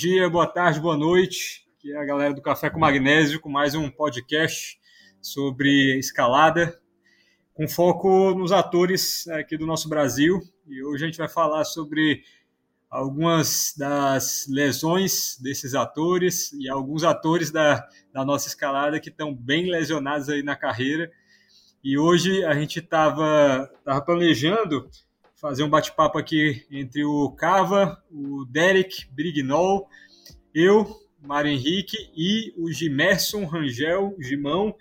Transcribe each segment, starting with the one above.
dia, boa tarde, boa noite. Aqui é a galera do Café com Magnésio com mais um podcast sobre escalada, com foco nos atores aqui do nosso Brasil. E hoje a gente vai falar sobre algumas das lesões desses atores e alguns atores da, da nossa escalada que estão bem lesionados aí na carreira. E hoje a gente estava tava planejando fazer um bate-papo aqui entre o Cava, o Derek Brignol, eu, Mário Henrique e o Gimerson Rangel, Gimão.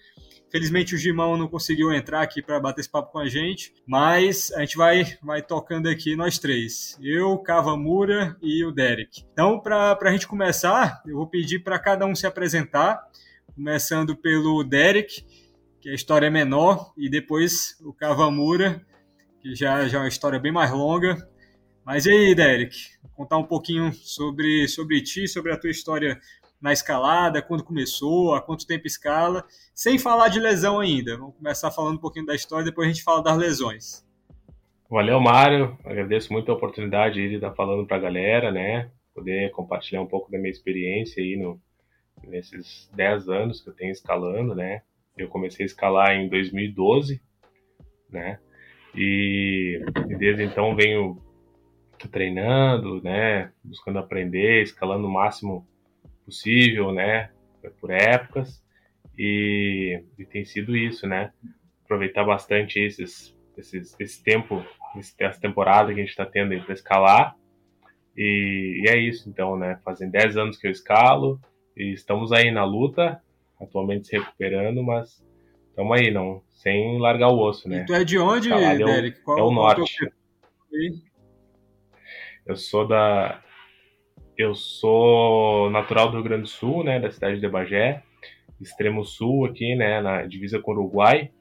Felizmente o Gimão não conseguiu entrar aqui para bater esse papo com a gente, mas a gente vai, vai tocando aqui nós três. Eu, Cava Mura e o Derek. Então, para a gente começar, eu vou pedir para cada um se apresentar, começando pelo Derek, que a história é menor, e depois o Cava Mura, que já, já é uma história bem mais longa. Mas e aí, Derek? Contar um pouquinho sobre, sobre ti, sobre a tua história na escalada, quando começou, há quanto tempo escala, sem falar de lesão ainda. Vamos começar falando um pouquinho da história, depois a gente fala das lesões. Valeu, Mário. Agradeço muito a oportunidade de estar falando para a galera, né? Poder compartilhar um pouco da minha experiência aí no, nesses 10 anos que eu tenho escalando, né? Eu comecei a escalar em 2012, né? E, e desde então venho treinando, né, buscando aprender, escalando o máximo possível, né, por épocas. E, e tem sido isso, né, aproveitar bastante esses, esses, esse tempo, essa temporada que a gente está tendo aí para escalar. E, e, é isso, então, né, fazem 10 anos que eu escalo e estamos aí na luta, atualmente se recuperando, mas estamos aí, não, sem largar o osso, né? E tu é de onde, é Derek? Qual, é o norte. Eu sou da. Eu sou natural do Rio Grande do Sul, né? Da cidade de Bagé, extremo sul aqui, né? Na divisa com o Uruguai,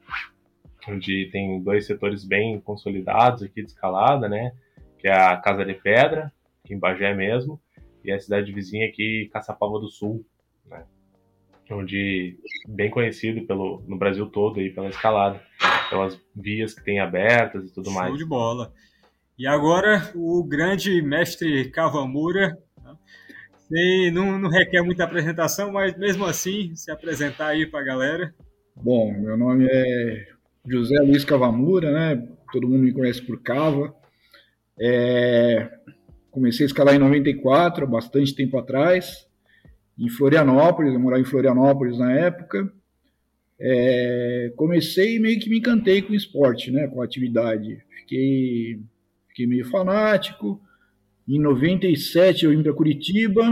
onde tem dois setores bem consolidados aqui de escalada, né? Que é a Casa de Pedra, aqui em Bagé mesmo, e a cidade vizinha aqui, Caçapava do Sul, né? Onde bem conhecido pelo, no Brasil todo aí pela escalada, pelas vias que tem abertas e tudo Show mais. Show de bola. E agora o grande mestre Kawamura, né? não, não requer muita apresentação, mas mesmo assim, se apresentar aí para a galera. Bom, meu nome é José Luiz Cavamura, né? Todo mundo me conhece por Cava. É... Comecei a escalar em 94, bastante tempo atrás em Florianópolis, eu morava em Florianópolis na época. É, comecei e meio que me encantei com o esporte, né, com a atividade. Fiquei, fiquei meio fanático. Em 97 eu vim para Curitiba,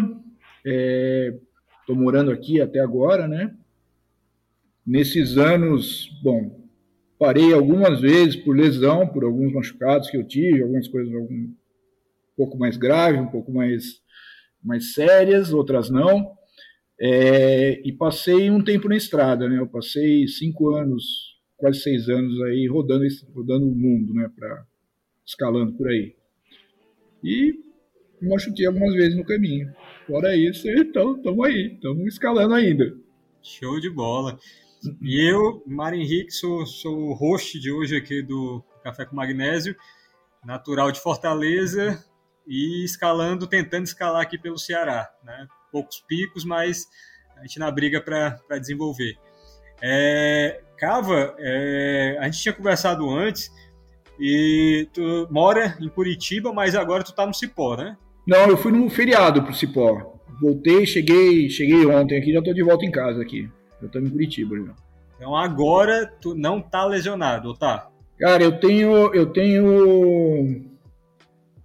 estou é, morando aqui até agora, né? Nesses anos, bom, parei algumas vezes por lesão, por alguns machucados que eu tive, algumas coisas algum, um pouco mais graves, um pouco mais, mais sérias, outras não. É, e passei um tempo na estrada, né? Eu passei cinco anos, quase seis anos aí rodando, rodando o mundo, né? Pra, escalando por aí. E machuquei algumas vezes no caminho. Fora isso, então estamos aí, estamos escalando ainda. Show de bola. E eu, Mário Henrique, sou, sou o host de hoje aqui do Café com Magnésio, natural de Fortaleza e escalando, tentando escalar aqui pelo Ceará, né? Poucos picos, mas a gente na briga para desenvolver. É, Cava, é, a gente tinha conversado antes e tu mora em Curitiba, mas agora tu tá no Cipó, né? Não, eu fui no feriado pro Cipó. Voltei, cheguei, cheguei ontem aqui, já tô de volta em casa aqui. Eu tô em Curitiba já. Então agora tu não tá lesionado, tá? Cara, eu tenho eu tenho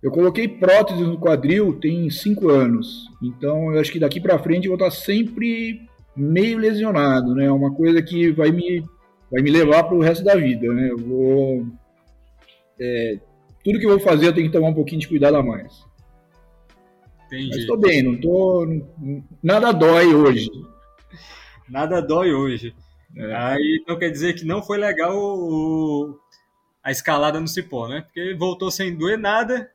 eu coloquei prótese no quadril tem cinco anos, então eu acho que daqui para frente eu vou estar sempre meio lesionado, né? É uma coisa que vai me, vai me levar para o resto da vida, né? Eu vou é, tudo que eu vou fazer eu tenho que tomar um pouquinho de cuidado a mais. Entendi. Mas estou bem, não tô nada dói hoje. Nada dói hoje. É. Aí então quer dizer que não foi legal o, a escalada no cipó, né? Porque voltou sem doer nada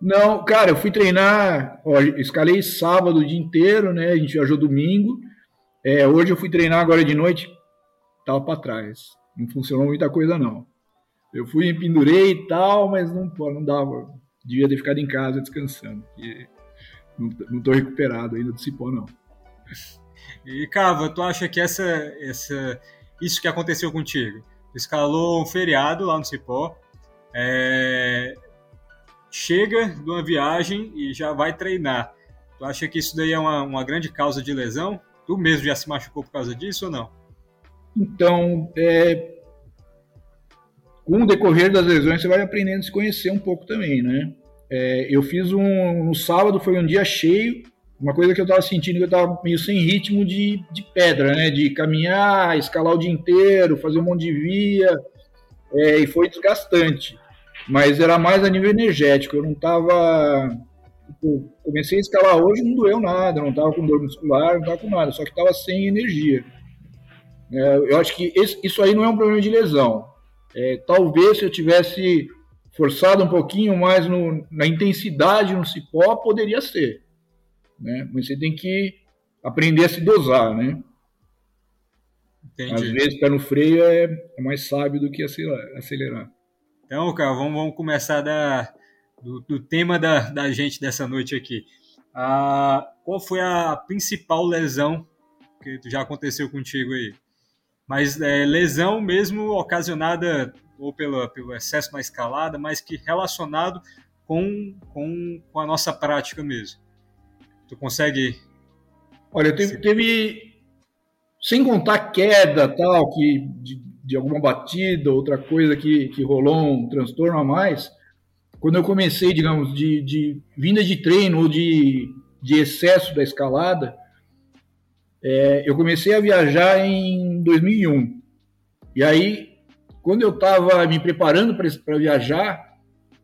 não, cara, eu fui treinar, ó, escalei sábado o dia inteiro, né? A gente viajou domingo. É, hoje eu fui treinar agora de noite, tava para trás. Não funcionou muita coisa não. Eu fui pendurei e tal, mas não, pô, não dava. Devia ter ficado em casa descansando. não tô recuperado ainda do cipó, não. E, Cava, tu acha que essa, essa, isso que aconteceu contigo, escalou um feriado lá no Cipó, é, chega de uma viagem e já vai treinar. Tu acha que isso daí é uma, uma grande causa de lesão? Tu mesmo já se machucou por causa disso ou não? Então, é, com o decorrer das lesões, você vai aprendendo a se conhecer um pouco também, né? É, eu fiz um. No sábado foi um dia cheio, uma coisa que eu estava sentindo que eu estava meio sem ritmo de, de pedra, né? De caminhar, escalar o dia inteiro, fazer um monte de via, é, e foi desgastante. Mas era mais a nível energético, eu não estava. Tipo, comecei a escalar hoje, não doeu nada, não estava com dor muscular, não estava com nada, só que estava sem energia. É, eu acho que esse, isso aí não é um problema de lesão. É, talvez se eu tivesse forçado um pouquinho mais no, na intensidade no cipó, poderia ser. Né? Mas você tem que aprender a se dosar, né? Entendi. Às vezes, pé no freio é, é, mais sábio do que acelerar. Então, cara, vamos, vamos começar da, do, do, tema da, da gente dessa noite aqui. Ah, qual foi a principal lesão que já aconteceu contigo aí? mas é, lesão mesmo ocasionada ou pela, pelo excesso na escalada, mas que relacionado com, com, com a nossa prática mesmo. Tu consegue. Olha, teve, teve sem contar queda tal, que de, de, alguma batida, outra coisa que, que rolou um transtorno a mais. Quando eu comecei, digamos, de, de vinda de treino ou de, de excesso da escalada, é, eu comecei a viajar em 2001. E aí, quando eu estava me preparando para viajar,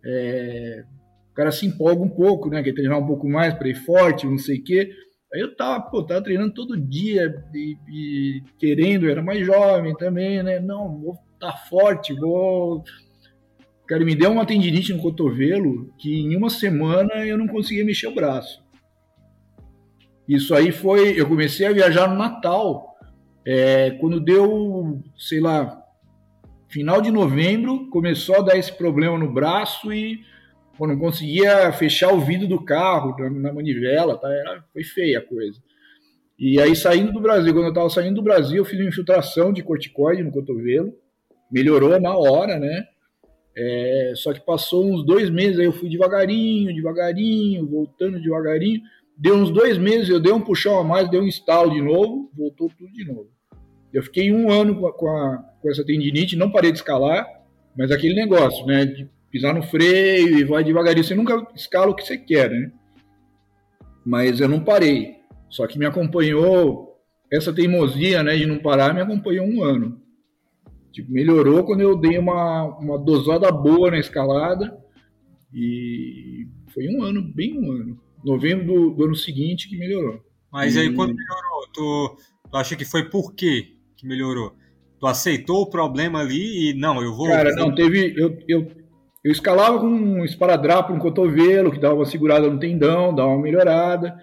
é, o cara se empolga um pouco, né? Quer treinar um pouco mais para ir forte, não sei o quê. Aí eu tava, pô, tava treinando todo dia e, e querendo, era mais jovem também, né? Não, vou estar tá forte, vou. Cara, me deu uma tendinite no cotovelo que em uma semana eu não conseguia mexer o braço. Isso aí foi. Eu comecei a viajar no Natal. É, quando deu, sei lá, final de novembro, começou a dar esse problema no braço e pô, não conseguia fechar o vidro do carro na, manivela, tá? Era, foi feia a coisa. E aí, saindo do Brasil, quando eu estava saindo do Brasil, eu fiz uma infiltração de corticoide no cotovelo, melhorou na hora, né? É, só que passou uns dois meses, aí eu fui devagarinho, devagarinho, voltando devagarinho. Deu uns dois meses, eu dei um puxão a mais, dei um instalo de novo, voltou tudo de novo. Eu fiquei um ano com, a, com, a, com essa tendinite, não parei de escalar, mas aquele negócio, né, de pisar no freio e vai devagarinho, você nunca escala o que você quer, né? Mas eu não parei, só que me acompanhou, essa teimosia, né, de não parar, me acompanhou um ano. Tipo, melhorou quando eu dei uma, uma dosada boa na escalada e foi um ano, bem um ano novembro do, do ano seguinte que melhorou. Mas e... aí quando melhorou, tu, tu acha que foi por quê que melhorou? Tu aceitou o problema ali e não, eu vou. Cara, não, teve. Eu, eu, eu escalava com um esparadrapo no cotovelo, que dava uma segurada no tendão, dava uma melhorada.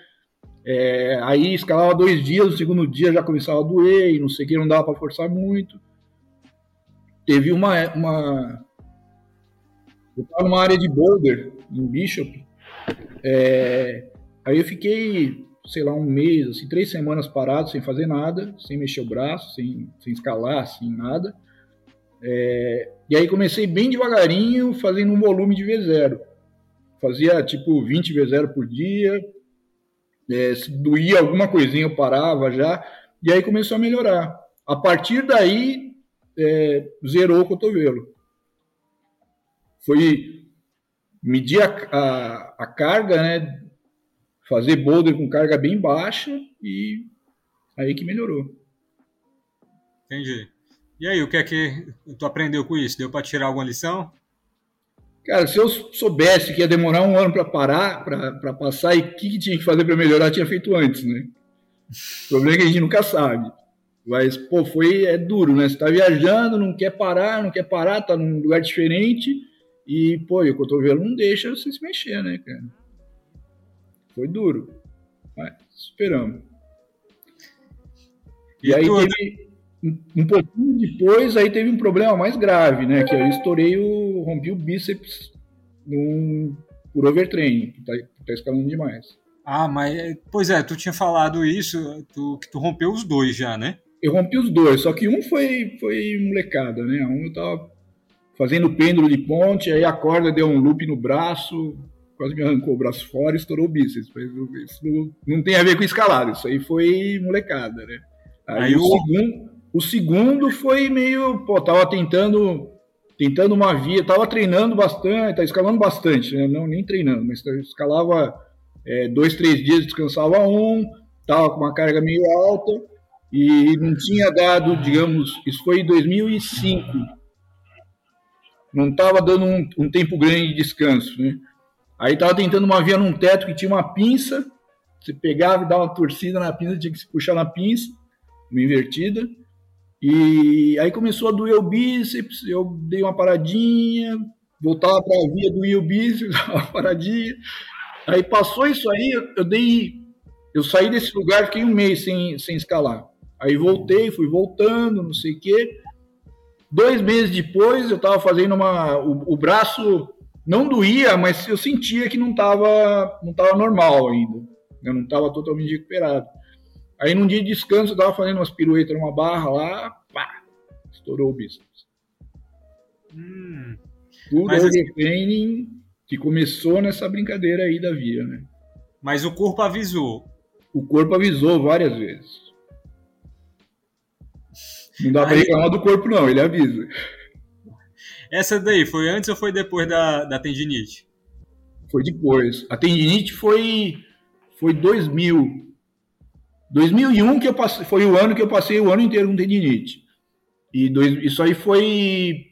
É, aí escalava dois dias, no segundo dia já começava a doer e não sei o que, não dava para forçar muito. Teve uma. uma eu estava numa área de boulder, em Bishop, é, aí eu fiquei, sei lá, um mês, assim, três semanas parado, sem fazer nada, sem mexer o braço, sem, sem escalar, sem nada. É, e aí comecei bem devagarinho, fazendo um volume de V0. Fazia tipo 20 V0 por dia. É, se doía alguma coisinha, eu parava já. E aí começou a melhorar. A partir daí, é, zerou o cotovelo. Foi medir a, a, a carga, né? Fazer boulder com carga bem baixa e aí que melhorou. Entendi. E aí, o que é que tu aprendeu com isso? Deu para tirar alguma lição? Cara, se eu soubesse que ia demorar um ano para parar, para passar, e o que, que, tinha que fazer para melhorar, tinha feito antes, né? O problema é que a gente nunca sabe. Mas, pô, foi é duro, né? Você tá viajando, não quer parar, não quer parar, tá num lugar diferente, e, pô, e o cotovelo não deixa você se mexer, né, cara? Foi duro. Mas esperamos. E, e aí teve, um pouquinho depois, aí teve um problema mais grave, né? Que eu estourei o. rompi o bíceps num, por overtraining, tá, tá escalando demais. Ah, mas pois é, tu tinha falado isso, tu, que tu rompeu os dois já, né? Eu rompi os dois, só que um foi, foi molecada, né? Um eu tava fazendo pêndulo de ponte, aí a corda deu um loop no braço, quase me arrancou o braço fora e estourou o bíceps. Mas isso não, não tem a ver com escalada, isso aí foi molecada, né? Aí, aí o, segundo, o segundo foi meio, pô, tava tentando tentando uma via, tava treinando bastante, tava escalando bastante, né? não nem treinando, mas escalava é, dois, três dias, descansava um, tava com uma carga meio alta e não tinha dado, digamos, isso foi em 2005, não estava dando um, um, tempo grande de descanso, né? Aí estava tentando uma via num teto que tinha uma pinça, você pegava e dava uma torcida na pinça, tinha que se puxar na pinça, uma invertida, e aí começou a doer o bíceps, eu dei uma paradinha, voltava para a via do o bíceps, uma paradinha, aí passou isso aí, eu dei, eu saí desse lugar, fiquei um mês sem, sem escalar, aí voltei, fui voltando, não sei o quê, Dois meses depois, eu estava fazendo uma. O, o, braço não doía, mas eu sentia que não estava não tava normal ainda. Eu não estava totalmente recuperado. Aí, num dia de descanso, eu estava fazendo umas piruetas numa barra lá, pá, estourou o bíceps. Hum, Tudo overtraining que começou nessa brincadeira aí da via, né? Mas o corpo avisou. O corpo avisou várias vezes. Não dá Aí... pra reclamar do corpo, não, ele avisa. Essa daí foi antes ou foi depois da, da tendinite? Foi depois. A tendinite foi, foi 2000. 2001 que eu passei, foi o ano que eu passei o ano inteiro com tendinite. E dois, isso aí foi.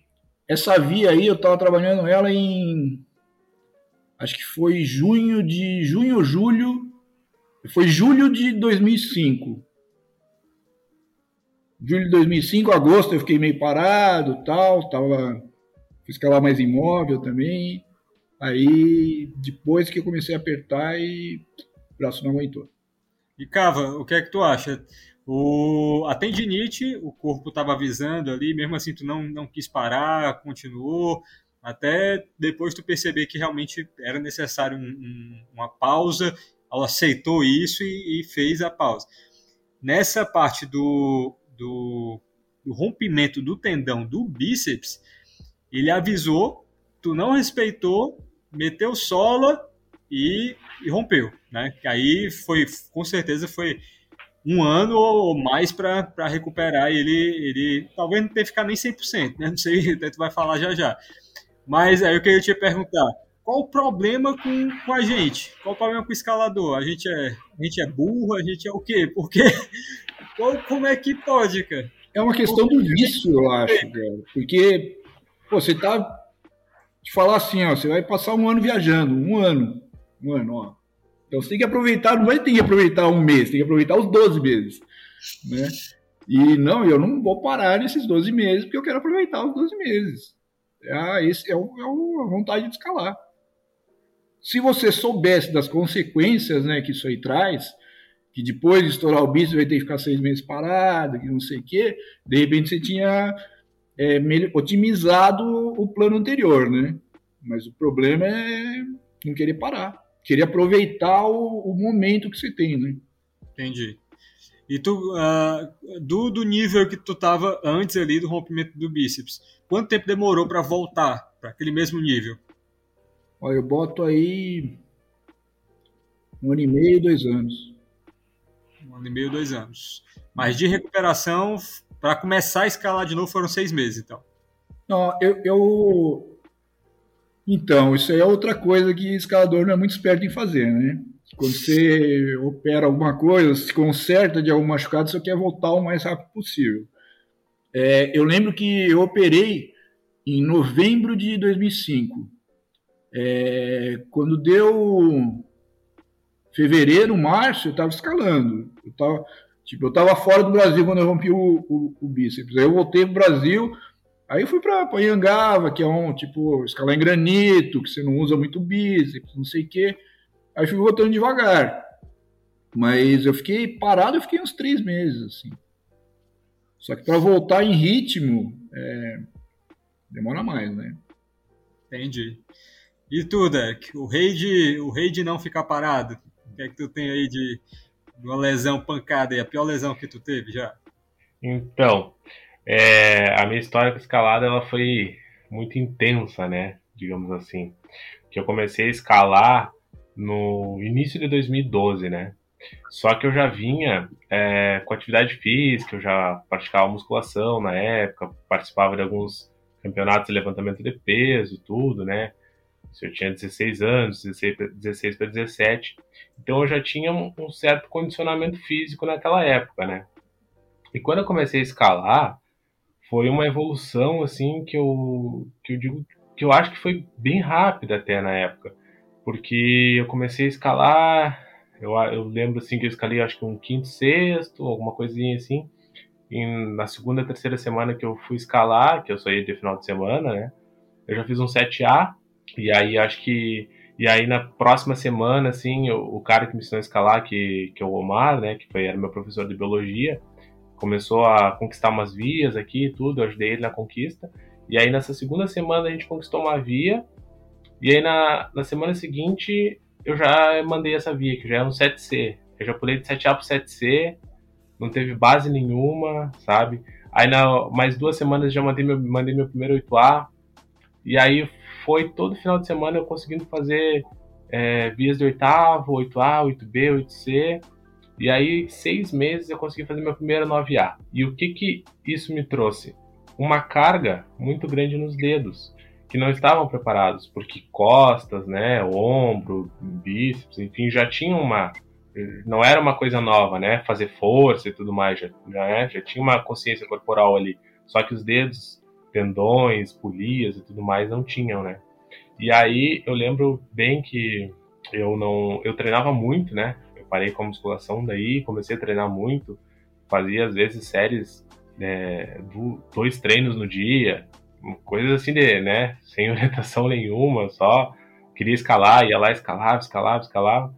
Essa via aí, eu tava trabalhando ela em. Acho que foi junho de. Junho julho. Foi julho de 2005 julho de 2005, agosto eu fiquei meio parado, tal, tava fiz escalar mais imóvel também. Aí depois que eu comecei a apertar e o braço não aguentou. E Cava, o que é que tu acha? O, a tendinite, o corpo estava avisando ali, mesmo assim tu não, não quis parar, continuou, até depois tu perceber que realmente era necessário um, um, uma pausa, ela aceitou isso e, e, fez a pausa. Nessa parte do, do, do rompimento do tendão do bíceps, ele avisou, tu não respeitou, meteu sola e, e rompeu, né? Aí foi, com certeza foi um ano ou mais para recuperar ele, ele talvez não tenha ficar nem 100%, né? Não sei, tu vai falar já já. Mas aí eu queria te perguntar, qual o problema com, com a gente? Qual o problema com o escalador? A gente é, a gente é burro? A gente é o quê? Porque como é que pode, cara? É uma questão do vício, eu acho, cara. Porque, pô, você tá. Te falar assim, ó, você vai passar um ano viajando, um ano. Um ano, ó. Então você tem que aproveitar, não vai ter que aproveitar um mês, tem que aproveitar os 12 meses. Né? E não, eu não vou parar nesses 12 meses, porque eu quero aproveitar os 12 meses. Ah, esse é, o, é a vontade de escalar. Se você soubesse das consequências né, que isso aí traz, que depois de estourar o bíceps vai ter que ficar seis meses parado, que não sei o quê, de repente você tinha é, otimizado o plano anterior, né? Mas o problema é não querer parar, querer aproveitar o, o momento que você tem, né? Entendi. E tu, uh, do, do nível que tu estava antes ali do rompimento do bíceps, quanto tempo demorou para voltar para aquele mesmo nível? Olha, eu boto aí um ano e meio, dois anos um ano e meio, dois anos. Mas de recuperação, para começar a escalar de novo, foram seis meses, então. Não, eu, eu, Então, isso aí é outra coisa que escalador não é muito esperto em fazer, né? Quando você opera alguma coisa, se conserta de algum machucado, você quer voltar o mais rápido possível. É, eu lembro que eu operei em novembro de 2005. É, quando deu fevereiro, março, eu estava escalando. Eu estava tipo, tava fora do Brasil quando eu rompi o, o, o bíceps. Aí eu voltei pro Brasil, aí eu fui para Anhangava, que é um, tipo, escalar em granito, que você não usa muito bíceps, não sei o quê. Aí fui voltando devagar. Mas eu fiquei parado, eu fiquei uns três meses, assim. Só que para voltar em ritmo, é, demora mais, né? Entendi. E tu, Deck? O rei de, o rei de não ficar parado? O que é que tu tem aí de, de uma lesão pancada aí? A pior lesão que tu teve já? Então, é, a minha história com escalada ela foi muito intensa, né? Digamos assim. Que eu comecei a escalar no início de 2012, né? Só que eu já vinha é, com atividade física, eu já praticava musculação na época, participava de alguns campeonatos de levantamento de peso tudo, né? Eu tinha 16 anos, 16, 16 para 17. Então eu já tinha um certo condicionamento físico naquela época, né? E quando eu comecei a escalar, foi uma evolução assim que eu que eu digo que eu acho que foi bem rápida até na época, porque eu comecei a escalar, eu, eu lembro assim que eu escalei acho que um quinto, sexto, alguma coisinha assim. E na segunda, terceira semana que eu fui escalar, que eu saí de final de semana, né? Eu já fiz um 7A e aí acho que e aí na próxima semana, assim, o, o cara que me ensinou a escalar, que, que é o Omar, né, que foi, era meu professor de biologia, começou a conquistar umas vias aqui e tudo, eu ajudei ele na conquista. E aí nessa segunda semana a gente conquistou uma via, e aí na, na semana seguinte eu já mandei essa via, que já é um 7C. Eu já pulei de 7A pro 7C, não teve base nenhuma, sabe? Aí na mais duas semanas já mandei meu, mandei meu primeiro 8A, e aí foi todo final de semana eu conseguindo fazer é, vias de oitavo, 8A, 8B, 8C. E aí, seis meses eu consegui fazer meu primeiro 9A. E o que que isso me trouxe? Uma carga muito grande nos dedos, que não estavam preparados, porque costas, né, ombro, bíceps, enfim, já tinham uma. Não era uma coisa nova, né? Fazer força e tudo mais, já, já, né, já tinha uma consciência corporal ali. Só que os dedos tendões, polias e tudo mais não tinham, né? E aí eu lembro bem que eu não, eu treinava muito, né? Parei com a musculação daí, comecei a treinar muito, fazia às vezes séries é, do, dois treinos no dia, coisas assim de, né? Sem orientação nenhuma, só queria escalar, ia lá escalava, escalava, escalava.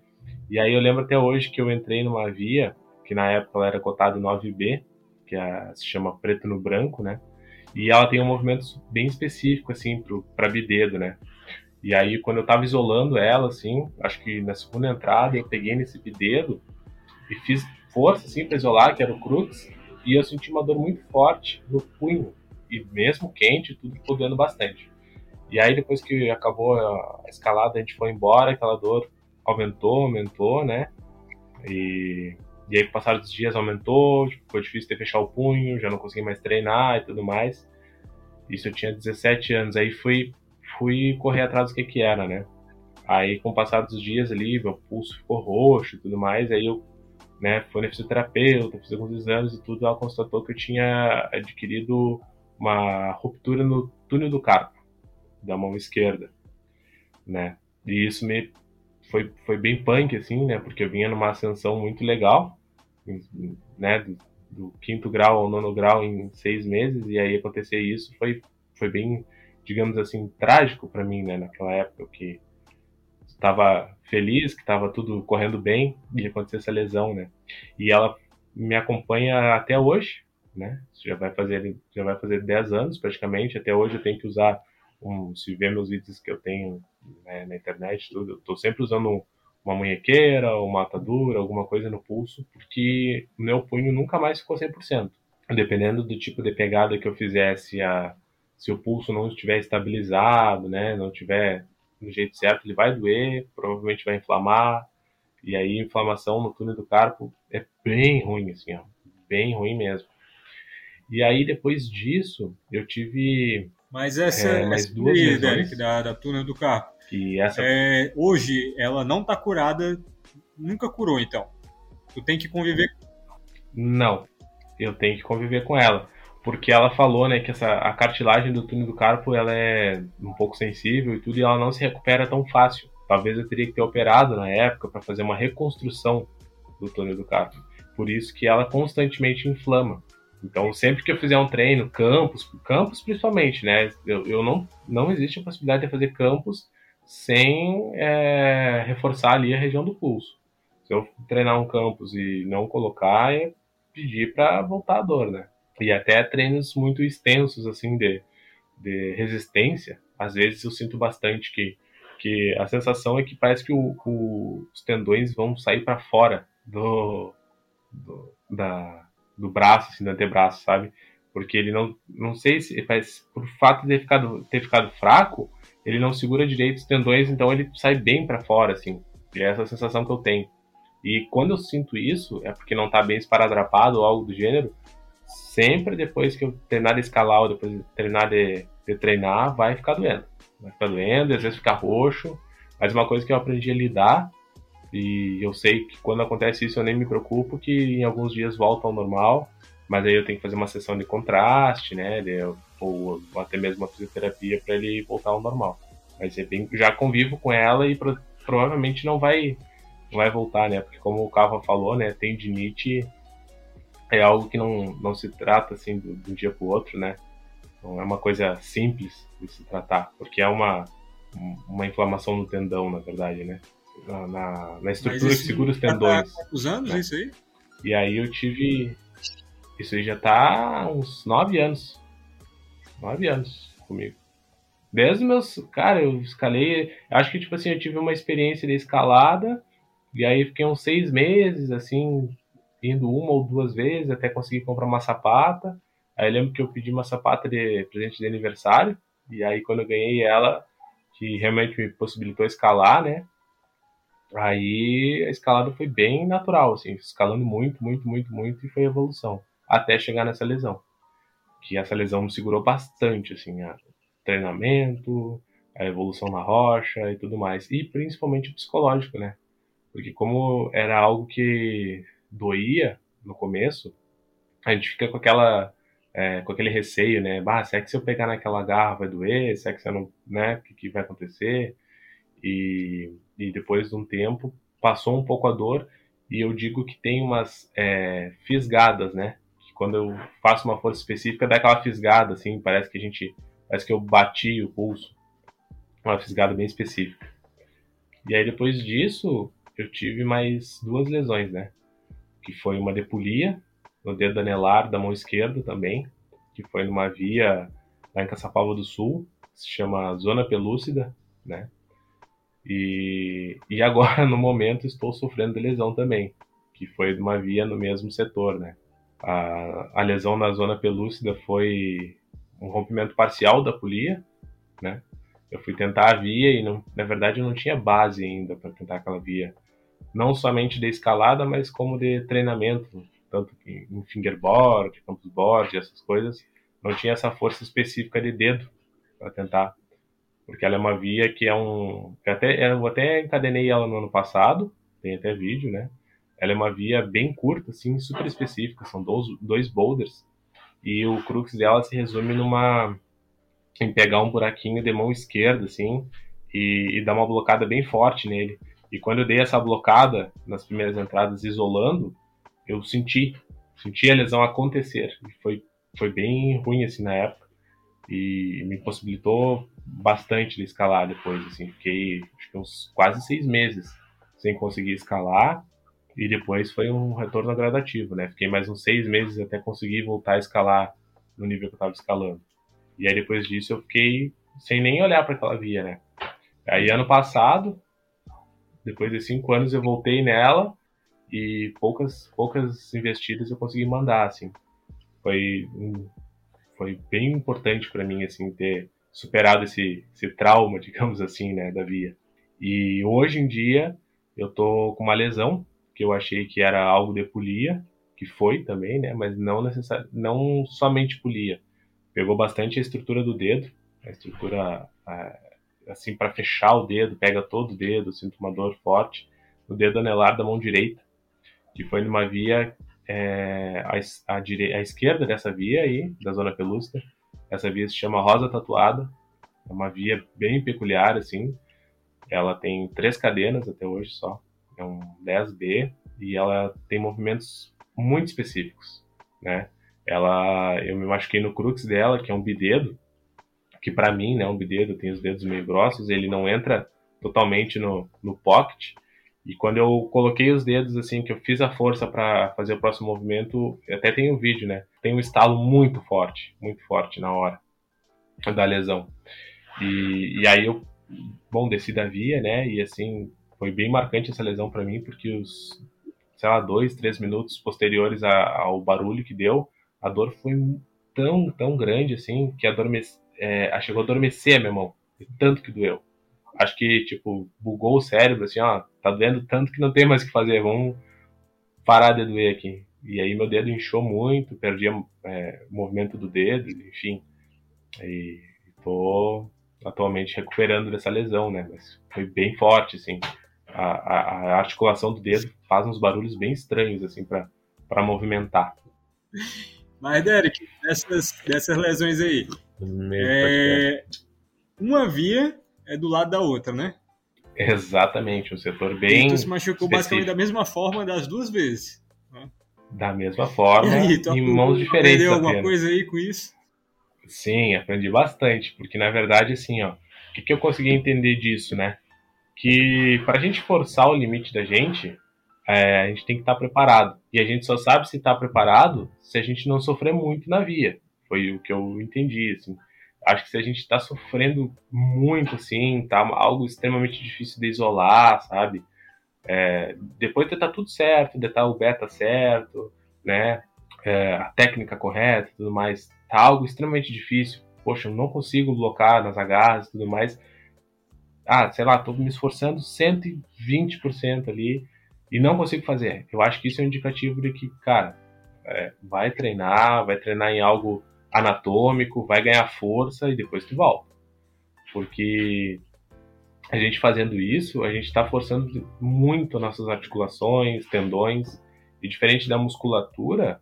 E aí eu lembro até hoje que eu entrei numa via que na época ela era cotada 9B, que é, se chama preto no branco, né? E ela tem um movimento bem específico, assim, para bidedo, né? E aí, quando eu tava isolando ela, assim, acho que na segunda entrada, eu peguei nesse bidedo e fiz força, assim, para isolar, que era o crux, e eu senti uma dor muito forte no punho. E mesmo quente, tudo ficou doendo bastante. E aí, depois que acabou a escalada, a gente foi embora, aquela dor aumentou, aumentou, né? E e aí, passar dos dias, aumentou, tipo, ficou difícil de fechar o punho, já não consegui mais treinar e tudo mais. Isso eu tinha 17 anos. Aí fui, fui correr atrás do que que era, né? Aí, com o passar dos dias ali, meu pulso ficou roxo e tudo mais. Aí eu né, fui na fisioterapeuta, fiz alguns exames e tudo. Ela constatou que eu tinha adquirido uma ruptura no túnel do carpo, da mão esquerda, né? E isso me foi, foi bem punk, assim, né? Porque eu vinha numa ascensão muito legal, né? Do, do, quinto grau ao nono grau em seis meses, e aí acontecer isso foi, foi bem, digamos assim, trágico para mim, né? Naquela época que estava feliz, que estava tudo correndo bem, e acontecer essa lesão, né? E ela me acompanha até hoje, né? Já vai fazer, já vai fazer 10 anos praticamente, até hoje eu tenho que usar um, se ver meus vídeos que eu tenho né, na internet, tudo, eu tô sempre usando uma munhequeira, uma atadura, alguma coisa no pulso, porque o meu punho nunca mais ficou 100%. Dependendo do tipo de pegada que eu fizesse, a, se o pulso não estiver estabilizado, né, não estiver do jeito certo, ele vai doer, provavelmente vai inflamar, e aí inflamação no túnel do carpo é bem ruim, assim, ó, bem ruim mesmo. E aí depois disso, eu tive mas essa, é, essa duas aí, Derek, da, da túnel do carpo, que essa... É, hoje ela não está curada, nunca curou, então. Tu tem que conviver. Não, eu tenho que conviver com ela, porque ela falou, né, que essa a cartilagem do túnel do carpo ela é um pouco sensível e tudo, e ela não se recupera tão fácil. Talvez eu teria que ter operado na época para fazer uma reconstrução do túnel do carpo. Por isso que ela constantemente inflama. Então, sempre que eu fizer um treino, campus, campus principalmente, né? Eu, eu não, não existe a possibilidade de fazer campus sem é, reforçar ali a região do pulso. Se eu treinar um campus e não colocar, é pedir para voltar a dor, né? E até treinos muito extensos, assim, de, de resistência. Às vezes eu sinto bastante que Porque a sensação é que parece que o, o, os tendões vão sair para fora do, do, da, do braço, assim, do antebraço, sabe? Porque ele não, não sei se, faz, por fato de ter ficado, ter ficado fraco, ele não segura direito os tendões, então ele sai bem para fora, assim. E é essa sensação que eu tenho. E quando eu sinto isso, é porque não tá bem esparadrapado ou algo do gênero, sempre depois que eu terminar de escalar ou depois de terminar de, de treinar, vai ficar doendo. Vai ficar doendo, às vezes ficar roxo, mas uma coisa que eu aprendi a lidar, e eu sei que quando acontece isso eu nem me preocupo, que em alguns dias volta ao normal, mas aí eu tenho que fazer uma sessão de contraste, né, de, ou, ou, até mesmo uma fisioterapia para ele voltar ao normal. Mas é bem, já convivo com ela e pro, provavelmente não vai não vai voltar, né? Porque como o Cava falou, né, tendinite é algo que não, não se trata assim de um dia para o outro, né? Não é uma coisa simples de se tratar, porque é uma, uma inflamação no tendão, na verdade, né? Na, na, na estrutura que segura os tendões. Há quantos anos né? isso aí? E aí eu tive. Isso aí já tá uns nove anos. Nove anos comigo. Desde meus. Cara, eu escalei. Acho que, tipo assim, eu tive uma experiência de escalada. E aí fiquei uns seis meses, assim, indo uma ou duas vezes até conseguir comprar uma sapata. Aí eu lembro que eu pedi uma sapata de presente de aniversário. E aí quando eu ganhei ela, que realmente me possibilitou escalar, né? Aí a escalada foi bem natural, assim, escalando muito, muito, muito, muito e foi evolução. Até chegar nessa lesão. Que essa lesão me segurou bastante, assim, a treinamento, a evolução na rocha e tudo mais. E principalmente psicológico, né? Porque como era algo que doía no começo, a gente fica com aquela é, com aquele receio, né? Bah, será que se eu pegar naquela garra vai doer? Será que você não, né? O que, que vai acontecer? E, e depois de um tempo passou um pouco a dor e eu digo que tem umas é, fisgadas, né? Que quando eu faço uma força específica dá aquela fisgada, assim, parece que a gente, parece que eu bati o pulso, uma fisgada bem específica. E aí depois disso eu tive mais duas lesões, né? Que foi uma depulia no dedo anelar da mão esquerda também, que foi numa via lá em Caçapava do Sul, se chama Zona Pelúcida, né? E, e agora, no momento, estou sofrendo de lesão também, que foi de uma via no mesmo setor, né? A, a lesão na zona pelúcida foi um rompimento parcial da polia, né? Eu fui tentar a via e, não, na verdade, eu não tinha base ainda para tentar aquela via não somente de escalada, mas como de treinamento, tanto em fingerboard, campus board, essas coisas, não tinha essa força específica de dedo para tentar, porque ela é uma via que é um, eu até eu até encadenei ela no ano passado, tem até vídeo, né? Ela é uma via bem curta, assim, super específica, são dois, dois boulders e o crux dela se resume numa em pegar um buraquinho de mão esquerda, assim, e, e dar uma blocada bem forte nele. E quando eu dei essa blocada nas primeiras entradas, isolando, eu senti, senti a lesão acontecer. E foi, foi bem ruim assim na época. E me possibilitou bastante de escalar depois. Assim, fiquei uns quase seis meses sem conseguir escalar. E depois foi um retorno gradativo, né? Fiquei mais uns seis meses até conseguir voltar a escalar no nível que eu estava escalando. E aí depois disso eu fiquei sem nem olhar para aquela via, né? Aí ano passado depois de cinco anos eu voltei nela e poucas poucas investidas eu consegui mandar, assim. Foi foi bem importante para mim assim ter superado esse, esse trauma, digamos assim, né, da via. E hoje em dia eu tô com uma lesão que eu achei que era algo de polia, que foi também, né, mas não necessari não somente polia. Pegou bastante a estrutura do dedo, a estrutura a, assim para fechar o dedo, pega todo o dedo, sinto uma dor forte no dedo anelar da mão direita, que foi numa via é, à, à, dire... à esquerda dessa via aí, da zona pelúcida. Essa via se chama Rosa Tatuada, é uma via bem peculiar assim. Ela tem três cadenas até hoje só, é um 10B e ela tem movimentos muito específicos, né? Ela, eu me machuquei no crux dela, que é um bidedo, que para mim, né, um bidedo tem os dedos meio grossos, ele não entra totalmente no, no pocket. E quando eu coloquei os dedos, assim, que eu fiz a força para fazer o próximo movimento, até tem um vídeo, né? Tem um estalo muito forte, muito forte na hora da lesão. E, e aí eu bom, desci da via, né? E assim, foi bem marcante essa lesão para mim, porque os, sei lá, dois, três minutos posteriores ao barulho que deu, a dor foi tão, tão grande assim, que adormece, é, chegou a adormecer a minha mão, de tanto que doeu. Acho que, tipo, bugou o cérebro, assim, ó, tá doendo tanto que não tem mais o que fazer, vamos parar de doer aqui. E aí meu dedo inchou muito, perdi é, o movimento do dedo, enfim. E tô atualmente recuperando dessa lesão, né? Mas foi bem forte, assim. A, a, a articulação do dedo faz uns barulhos bem estranhos, assim, para movimentar. Mas, Derek, dessas, dessas lesões aí, é, uma via é do lado da outra, né? Exatamente, um setor bem. E tu se machucou específico. basicamente da mesma forma das duas vezes. Né? Da mesma forma, aí, em mãos diferentes. Aprendeu alguma apenas. coisa aí com isso? Sim, aprendi bastante, porque na verdade, assim, ó, o que, que eu consegui entender disso, né? Que para a gente forçar o limite da gente, é, a gente tem que estar tá preparado. E a gente só sabe se está preparado se a gente não sofrer muito na via. Foi o que eu entendi, assim. Acho que se a gente está sofrendo muito, assim, tá algo extremamente difícil de isolar, sabe? É, depois de estar tá tudo certo, de estar tá o beta certo, né? É, a técnica correta tudo mais, tá algo extremamente difícil. Poxa, eu não consigo blocar nas agarras e tudo mais. Ah, sei lá, tô me esforçando 120% ali e não consigo fazer. Eu acho que isso é um indicativo de que, cara, é, vai treinar, vai treinar em algo anatômico, vai ganhar força e depois tu volta. Porque a gente fazendo isso, a gente está forçando muito nossas articulações, tendões, e diferente da musculatura,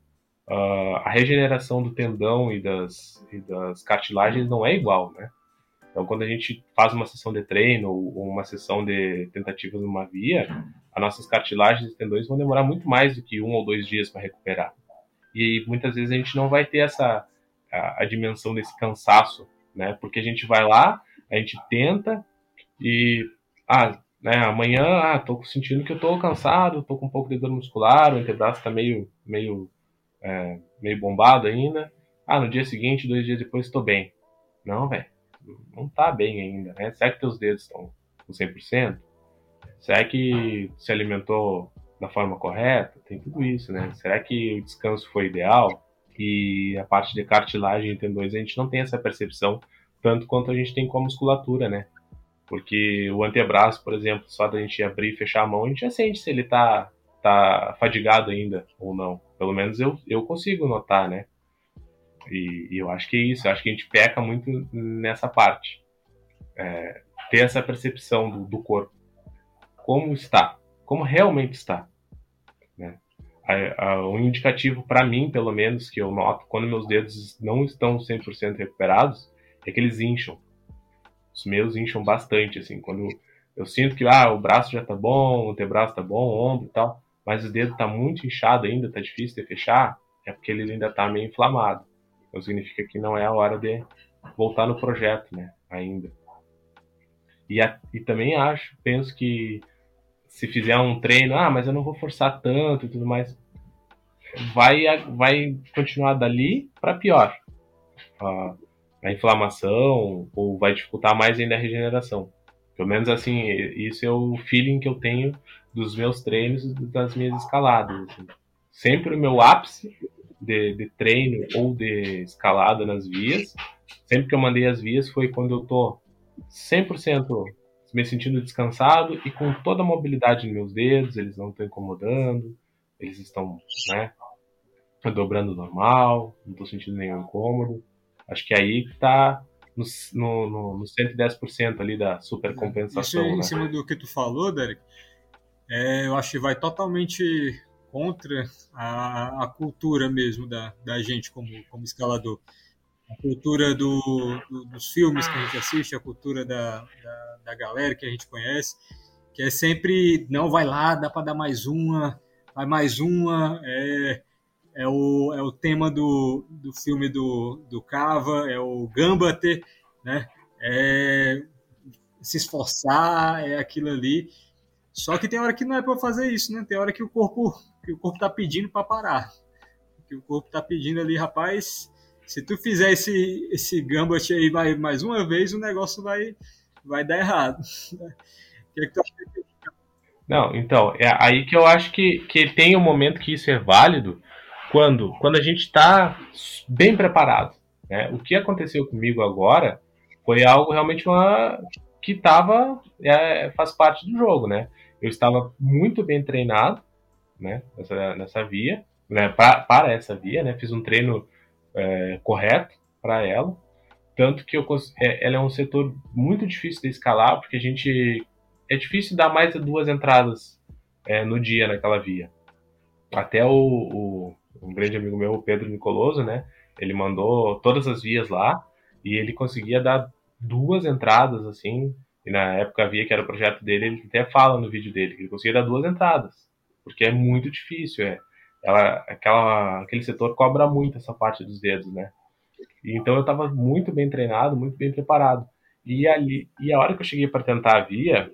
uh, a regeneração do tendão e das, e das cartilagens não é igual, né? Então, quando a gente faz uma sessão de treino ou uma sessão de tentativas numa via, as nossas cartilagens e tendões vão demorar muito mais do que um ou dois dias para recuperar. E muitas vezes a gente não vai ter essa a, a, dimensão desse cansaço, né? Porque a gente vai lá, a gente tenta e ah, né, amanhã, ah, tô sentindo que eu tô cansado, tô com um pouco de dor muscular, o antebraço tá meio meio é, meio bombado ainda. Ah, no dia seguinte, dois dias depois, estou bem. Não, velho não tá bem ainda, né? Será que teus dedos estão com 100%? Será que se alimentou da forma correta? Tem tudo isso, né? Será que o descanso foi ideal? E a parte de cartilagem e tendões a gente não tem essa percepção tanto quanto a gente tem com a musculatura, né? Porque o antebraço, por exemplo, só da gente abrir e fechar a mão, a gente já sente se ele tá, tá fadigado ainda ou não. Pelo menos eu, eu consigo notar, né? E, e, eu acho que é isso, eu acho que a gente peca muito nessa parte. É, ter essa percepção do, do, corpo. Como está, como realmente está. A, a, um indicativo para mim, pelo menos, que eu noto quando meus dedos não estão 100% recuperados, é que eles incham. Os meus incham bastante, assim, quando eu sinto que ah, o braço já tá bom, o antebraço tá bom, o ombro e tal, mas o dedo tá muito inchado ainda, tá difícil de fechar, é porque ele ainda tá meio inflamado. Então significa que não é a hora de voltar no projeto, né? Ainda. E, a, e também acho, penso que se fizer um treino, ah, mas eu não vou forçar tanto e tudo mais, vai, vai continuar dali para pior. A, a inflamação, ou vai dificultar mais ainda a regeneração. Pelo menos assim, isso é o feeling que eu tenho dos meus treinos e das minhas escaladas. Assim. Sempre o meu ápice de, de, treino ou de escalada nas vias. Sempre que eu mandei as vias foi quando eu tô 100% me sentindo descansado e com toda a mobilidade nos meus dedos, eles não estão incomodando, eles estão, né, dobrando normal, não estou sentindo nenhum incômodo. Acho que aí está no, no, no 110% ali da supercompensação. Isso em né? cima do que tu falou, Derek, é, eu acho que vai totalmente contra a, a cultura mesmo da, da gente como, como escalador. A cultura do, do, dos filmes que a gente assiste, a cultura da, da, da, galera que a gente conhece, que é sempre, não, vai lá, dá para dar mais uma, vai mais uma, é, é, o, é o tema do, do filme do, do Cava, é o Gambate, né? É se esforçar, é aquilo ali. Só que tem hora que não é para fazer isso, né? Tem hora que o corpo que o corpo está pedindo para parar. Que o corpo está pedindo ali, rapaz, se tu fizer esse, esse gambit aí mais, mais uma vez, o negócio vai, vai dar errado. O que, é que tu acha não, então, é aí que eu acho que, que tem um momento que isso é válido quando, quando a gente está bem preparado. Né? O que aconteceu comigo agora foi algo realmente uma, que estava é, faz parte do jogo, né? Eu estava muito bem treinado, né? Nessa, nessa via, né? Pra, para essa via, né? Fiz um treino é, correto para ela, tanto que eu, é, ela é um setor muito difícil de escalar porque a gente é difícil dar mais de duas entradas é, no dia naquela via. Até o, o, um grande amigo meu, o Pedro Nicoloso, né? Ele mandou todas as vias lá e ele conseguia dar duas entradas, assim. E na época a via que era o projeto dele, ele até fala no vídeo dele que ele conseguia dar duas entradas, porque é muito difícil, é. Ela, aquela, aquele setor cobra muito essa parte dos dedos, né? Então eu estava muito bem treinado, muito bem preparado. E ali, e a hora que eu cheguei para tentar a via,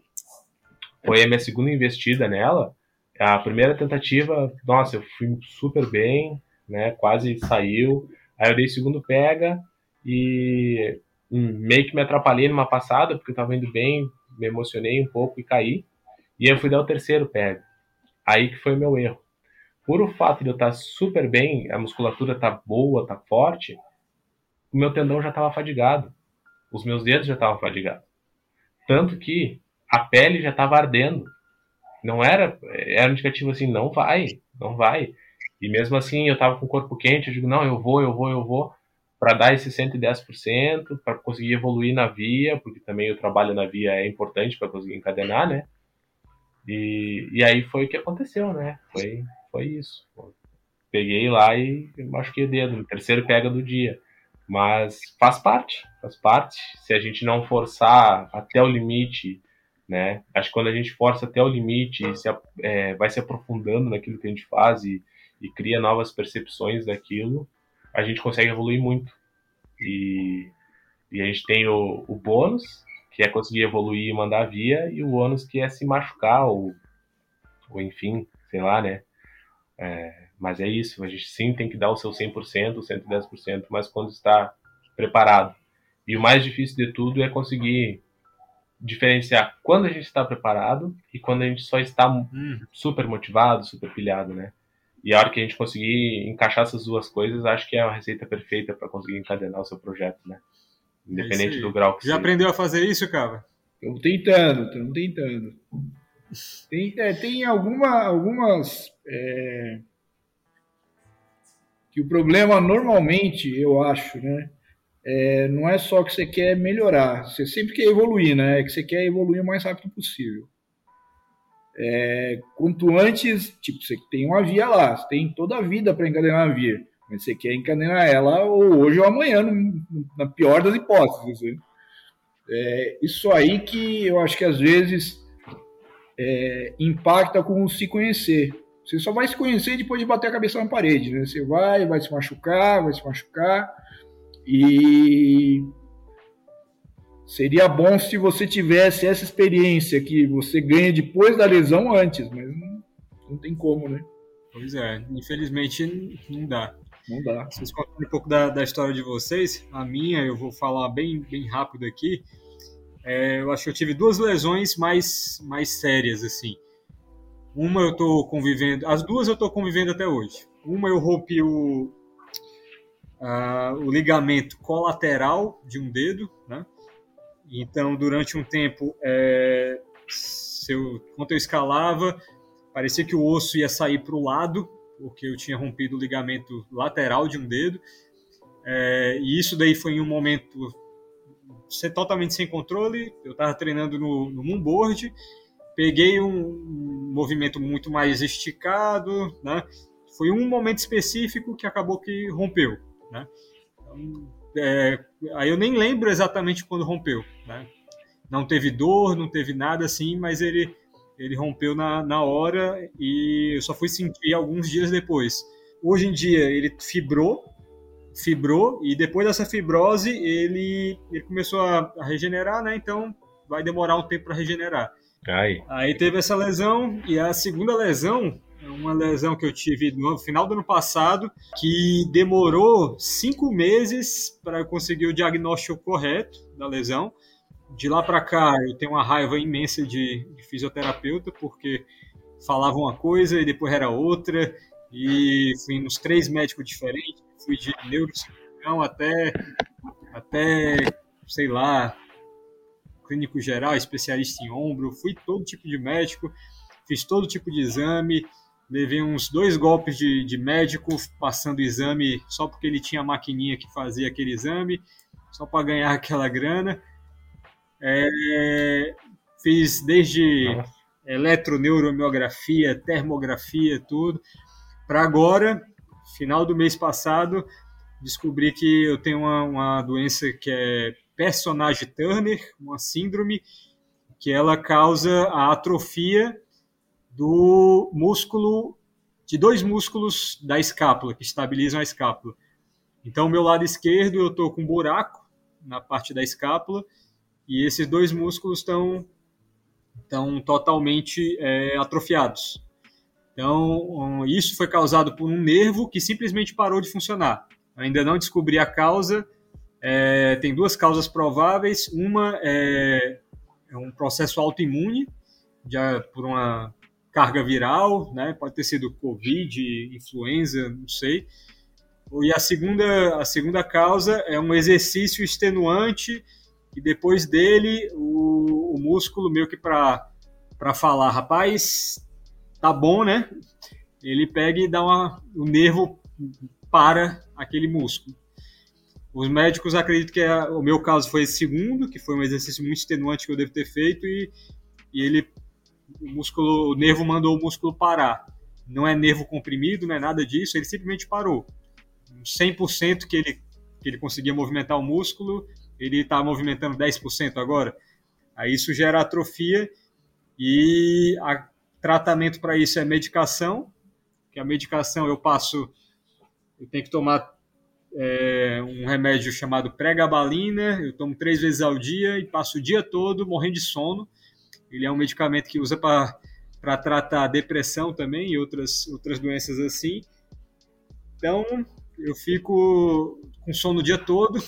foi a minha segunda investida nela. A primeira tentativa, nossa, eu fui super bem, né? Quase saiu. Aí eu dei segundo pega e hum, meio que me atrapalhei numa passada, porque eu tava indo bem, me emocionei um pouco e caí. E eu fui dar o terceiro pega. Aí que foi meu erro. Por o fato de eu estar super bem, a musculatura tá boa, tá forte, o meu tendão já estava fadigado. Os meus dedos já estavam fadigados. Tanto que a pele já estava ardendo. Não era, era um indicativo assim, não vai, não vai. E mesmo assim eu estava com o corpo quente, eu digo, não, eu vou, eu vou, eu vou, para dar esse 110%, para conseguir evoluir na via, porque também o trabalho na via é importante para conseguir encadenar, né? E, e aí foi o que aconteceu, né? Foi, foi isso. Peguei lá e machuquei o dedo, no terceiro pega do dia. Mas faz parte, faz parte. Se a gente não forçar até o limite né? Acho que quando a gente força até o limite e se, é, vai se aprofundando naquilo que a gente faz e, e cria novas percepções daquilo, a gente consegue evoluir muito. E, e a gente tem o, o bônus, que é conseguir evoluir e mandar via, e o ônus que é se machucar, ou, ou enfim, sei lá, né? É, mas é isso, a gente sim tem que dar o seu 100%, o 110%, mas quando está preparado. E o mais difícil de tudo é conseguir diferenciar quando a gente está preparado e quando a gente só está hum. super motivado, super pilhado, né? E a hora que a gente conseguir encaixar essas duas coisas, acho que é a receita perfeita para conseguir encadenar o seu projeto, né? Independente do grau que Já seja. aprendeu a fazer isso, cara? Estou tentando, estou tentando. Tem, é, tem alguma, algumas. É... Que o problema, normalmente, eu acho, né? é, não é só que você quer melhorar, você sempre quer evoluir, né? É que você quer evoluir o mais rápido possível. É, quanto antes, tipo, você tem uma via lá, você tem toda a vida para encadenar a via, mas você quer encadenar ela ou hoje ou amanhã, na pior das hipóteses. Né? É, isso aí que eu acho que às vezes é, impacta com se conhecer. Você só vai se conhecer depois de bater a cabeça na parede, né? Você vai, vai se machucar, vai se machucar, e seria bom se você tivesse essa experiência que você ganha depois da lesão antes, mas não, não tem como, né? Pois é, infelizmente não dá. Não dá. Vocês contam um pouco da, da história de vocês. A minha, eu vou falar bem, bem rápido aqui. É, eu acho que eu tive duas lesões mais, mais sérias, assim. Uma eu tô convivendo, as duas eu tô convivendo até hoje. Uma eu rompi o, uh, o ligamento colateral de um dedo, né? Então, durante um tempo, é, eu, quando eu escalava, parecia que o osso ia sair para o lado, porque eu tinha rompido o ligamento lateral de um dedo. É, e isso daí foi em um momento ser totalmente sem controle. Eu estava treinando no, no moonboard, peguei um, movimento muito mais esticado, né? Foi um momento específico que acabou que rompeu. Né? Então, é, aí eu nem lembro exatamente quando rompeu. Né? Não teve dor, não teve nada assim, mas ele, ele rompeu na, na hora e eu só fui sentir alguns dias depois. Hoje em dia ele fibrou, fibrou e depois dessa fibrose ele, ele começou a, a regenerar, né? Então vai demorar um tempo para regenerar. Ai. Aí teve essa lesão e a segunda lesão é uma lesão que eu tive no final do ano passado, que demorou cinco meses para conseguir o diagnóstico correto da lesão. de lá para cá eu tenho uma raiva imensa de, de, fisioterapeuta, porque falava uma coisa e depois era outra, e fui nos três médicos diferentes, fui de neurocirurgião até, até, sei lá, clínico geral, especialista em ombro, fui todo tipo de médico, fiz todo tipo de exame, levei uns dois golpes de, de médico passando exame só porque ele tinha a maquininha que fazia aquele exame, só para ganhar aquela grana. É, fiz desde eletroneuromiografia, termografia, tudo. Para agora, final do mês passado, descobri que eu tenho uma, uma doença que é personagem Turner, uma síndrome que ela causa a atrofia do músculo de dois músculos da escápula que estabilizam a escápula. Então, meu lado esquerdo eu estou com um buraco na parte da escápula e esses dois músculos estão estão totalmente é, atrofiados. Então, isso foi causado por um nervo que simplesmente parou de funcionar. Ainda não descobri a causa. É, tem duas causas prováveis. Uma é, é um processo autoimune, já por uma carga viral, né? Pode ter sido Covid, influenza, não sei. E a segunda, a segunda causa é um exercício extenuante e depois dele o, o músculo meio que para para falar, rapaz, tá bom, né? Ele pega e dá uma, o nervo para aquele músculo. Os médicos acreditam que é, o meu caso foi esse segundo, que foi um exercício muito extenuante que eu devo ter feito e, e ele o músculo, o nervo mandou o músculo parar. Não é nervo comprimido, não é nada disso, ele simplesmente parou. 100% que ele, que ele conseguia movimentar o músculo, ele está movimentando 10% agora. Aí isso gera atrofia e o tratamento para isso é medicação, que a medicação eu passo, eu tenho que tomar é, um remédio chamado pregabalina, eu tomo três vezes ao dia e passo o dia todo morrendo de sono. Ele é um medicamento que usa para tratar depressão também e outras, outras doenças assim. Então, eu fico com sono o dia todo,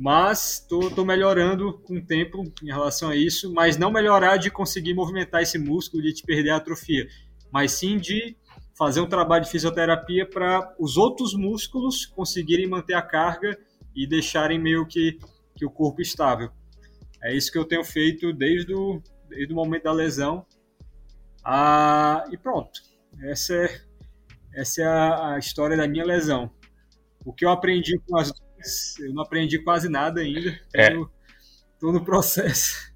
mas estou melhorando com o tempo em relação a isso, mas não melhorar de conseguir movimentar esse músculo, de te perder a atrofia, mas sim de fazer um trabalho de fisioterapia para os outros músculos conseguirem manter a carga e deixarem meio que, que o corpo estável. É isso que eu tenho feito desde o, desde o momento da lesão. Ah, e pronto. Essa é, essa é a, a, história da minha lesão. O que eu aprendi com as eu não aprendi quase nada ainda. Estou é. no processo.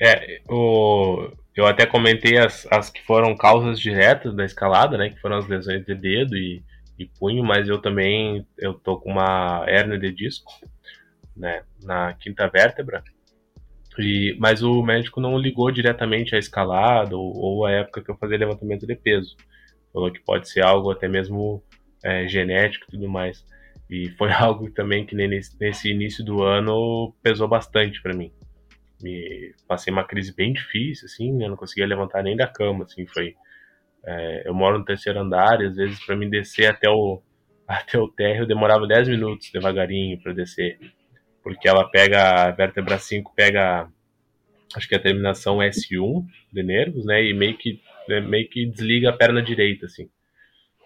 É, o, eu até comentei as, as que foram causas diretas da escalada, né? Que foram as lesões de dedo e, e punho, mas eu também eu tô com uma hernia de disco né, na quinta vértebra. E, mas o médico não ligou diretamente à escalada ou, ou à época que eu fazia levantamento de peso. Falou que pode ser algo até mesmo é, genético e tudo mais. E foi algo também que nesse, início do ano pesou bastante para mim. Me, passei uma crise bem difícil, assim, né? não conseguia levantar nem da cama, assim, foi... É, eu moro no terceiro andar e às vezes para mim descer até o, até o térreo demorava 10 minutos devagarinho para descer porque ela pega a vértebra 5 pega acho que a terminação S1 de nervos, né, e meio que né, meio que desliga a perna direita assim.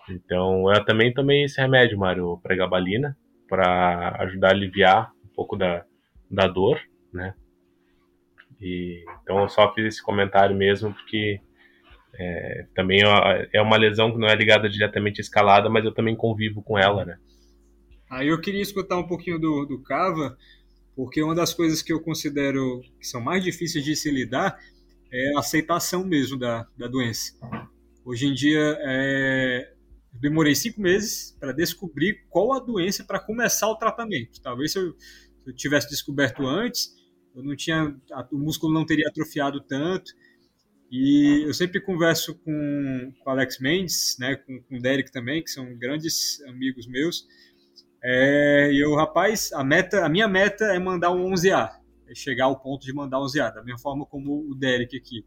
Então, eu também tomei esse remédio, Mário, pregabalina, para ajudar a aliviar um pouco da, da dor, né? E, então, eu só fiz esse comentário mesmo porque é, também é uma lesão que não é ligada diretamente à escalada, mas eu também convivo com ela, né? Aí eu queria escutar um pouquinho do, do Cava, porque uma das coisas que eu considero que são mais difíceis de se lidar é a aceitação mesmo da, da doença. Hoje em dia, é, demorei cinco meses para descobrir qual a doença para começar o tratamento. Talvez se eu, se eu, tivesse descoberto antes, eu não tinha, o músculo não teria atrofiado tanto. E eu sempre converso com, com Alex Mendes, né, com, com o Derek também, que são grandes amigos meus, é, e o rapaz, a meta, a minha meta é mandar um 11A, é chegar ao ponto de mandar um 11A, da mesma forma como o Derek aqui.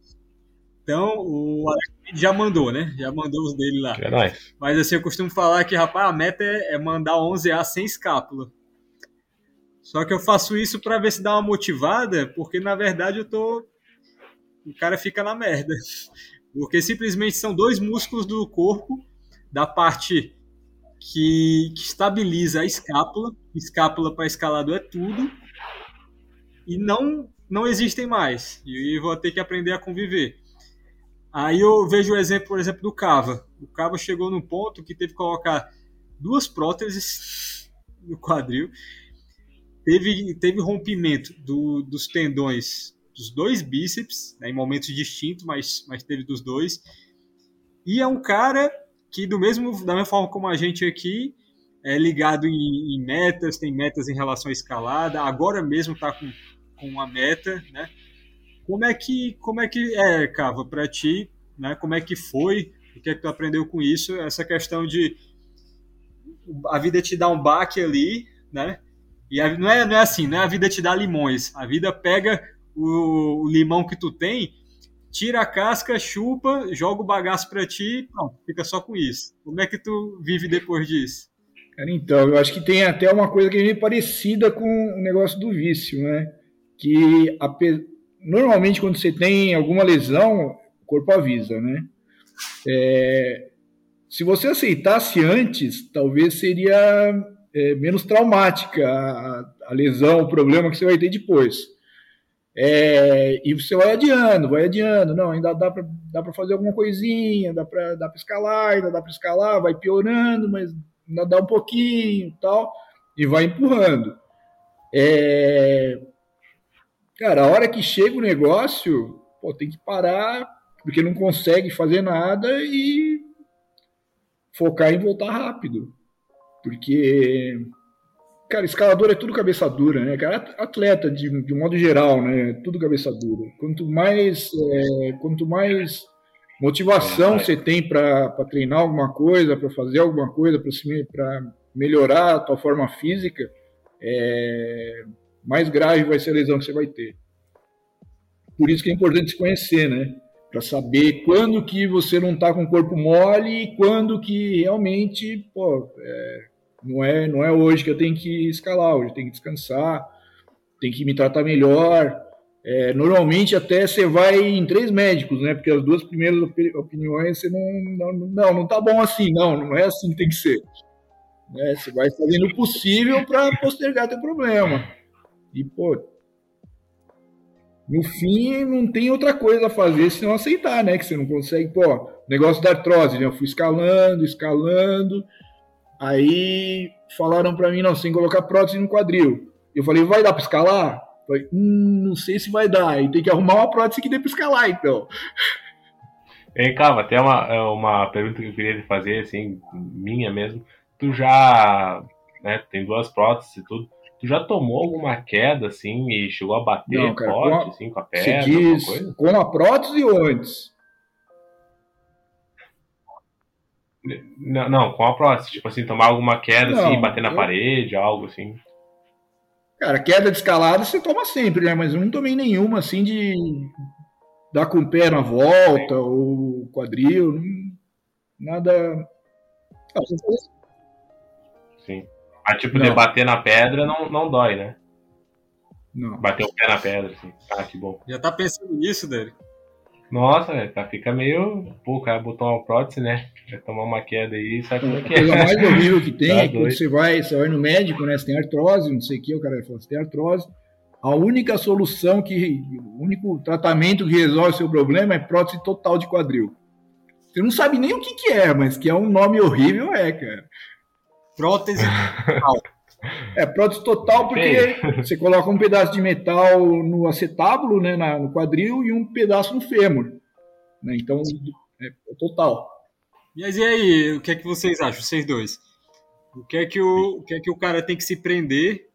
Então, o Alex já mandou, né? Já mandou os dele lá. É. Mas assim, eu costumo falar que, rapaz, a meta é, é mandar 11A sem escápula. Só que eu faço isso para ver se dá uma motivada, porque na verdade eu tô. O cara fica na merda. Porque simplesmente são dois músculos do corpo, da parte que, que estabiliza a escápula. Escápula para escalado é tudo. E não, não existem mais. E eu vou ter que aprender a conviver. Aí eu vejo o exemplo, por exemplo, do Cava. O Cava chegou num ponto que teve que colocar duas próteses no quadril. Teve, teve rompimento do, dos tendões dos dois bíceps, né, em momentos distintos, mas, mas teve dos dois. E é um cara que, do mesmo, da mesma forma como a gente aqui, é ligado em, em metas, tem metas em relação à escalada, agora mesmo está com, com uma meta, né? Como é que, como é que é, Cava, para ti, né? Como é que foi? O que é que tu aprendeu com isso? Essa questão de a vida te dá um baque ali, né? E a, não, é, não é assim, não é a vida te dá limões. A vida pega o, o limão que tu tem, tira a casca, chupa, joga o bagaço para ti, não, fica só com isso. Como é que tu vive depois disso? Cara, então, eu acho que tem até uma coisa que é meio parecida com o negócio do vício, né? Que a, normalmente quando você tem alguma lesão, o corpo avisa, né? É, se você aceitasse antes, talvez seria é, menos traumática a, a, lesão, o problema que você vai ter depois. É, e você vai adiando, vai adiando, não, ainda dá para dá fazer alguma coisinha, dá para dá escalar, ainda dá para escalar, vai piorando, mas ainda dá um pouquinho tal, e vai empurrando. É, cara, a hora que chega o negócio, pô, tem que parar, porque não consegue fazer nada e focar em voltar rápido. Porque Cara, escalador é tudo cabeça dura, né? Cara, atleta de, de um modo geral, né? Tudo cabeça dura. Quanto mais, é, quanto mais motivação você tem para treinar alguma coisa, para fazer alguma coisa, para melhorar a tua forma física, é, mais grave vai ser a lesão que você vai ter. Por isso que é importante se conhecer, né? Para saber quando que você não está com o corpo mole e quando que realmente, pô, é, não é, não é hoje que eu tenho que escalar, hoje eu tenho que descansar, tenho que me tratar melhor. É, normalmente até você vai em três médicos, né? Porque as duas primeiras opiniões você não, não, não, não tá bom assim, não, não é assim que tem que ser. Né? Você vai fazendo o possível para postergar teu problema. E, pô, no fim não tem outra coisa a fazer senão aceitar, né? Que você não consegue, pô, negócio da artrose, né? Eu fui escalando, escalando, Aí falaram para mim, não, sem colocar prótese no quadril. Eu falei, vai dar para escalar? Eu falei, hum, não sei se vai dar. E tem que arrumar uma prótese que dê para escalar, então. Ei, Calma, até uma, é uma pergunta que eu queria te fazer, assim, minha mesmo. Tu já, né, tem duas próteses e tudo. Tu já tomou alguma queda, assim, e chegou a bater não, cara, forte, com a, assim, com a perna, quis, Com a prótese ou antes? Não, não, com a prótese. Tipo assim, tomar alguma queda, assim, não, assim, bater na eu... parede, algo assim. Cara, queda de escalada você toma sempre, né? Mas eu não tomei nenhuma, assim, de dar com o pé na volta, Sim. ou quadril, nada... Sim. Mas, tipo, não. de bater na pedra não, não dói, né? Não. Bater o pé na pedra, assim. Ah, que bom. Já tá pensando nisso, dele? Nossa, véio, tá, fica meio. Pô, o cara botou uma prótese, né? Vai tomar uma queda aí, sabe como é que é? A coisa mais horrível que tem tá é quando você vai, você vai no médico, né? Você tem artrose, não sei o que, o cara vai falar, você tem artrose. A única solução que. O único tratamento que resolve o seu problema é prótese total de quadril. Você não sabe nem o que, que é, mas que é um nome horrível, é, cara. Prótese total. É, prótese total porque você coloca um pedaço de metal no acetábulo, né, no quadril, e um pedaço no fêmur. Né? Então, é, é total. Mas e aí, o que é que vocês acham, vocês dois? O que é que o, o, que é que o cara tem que se prender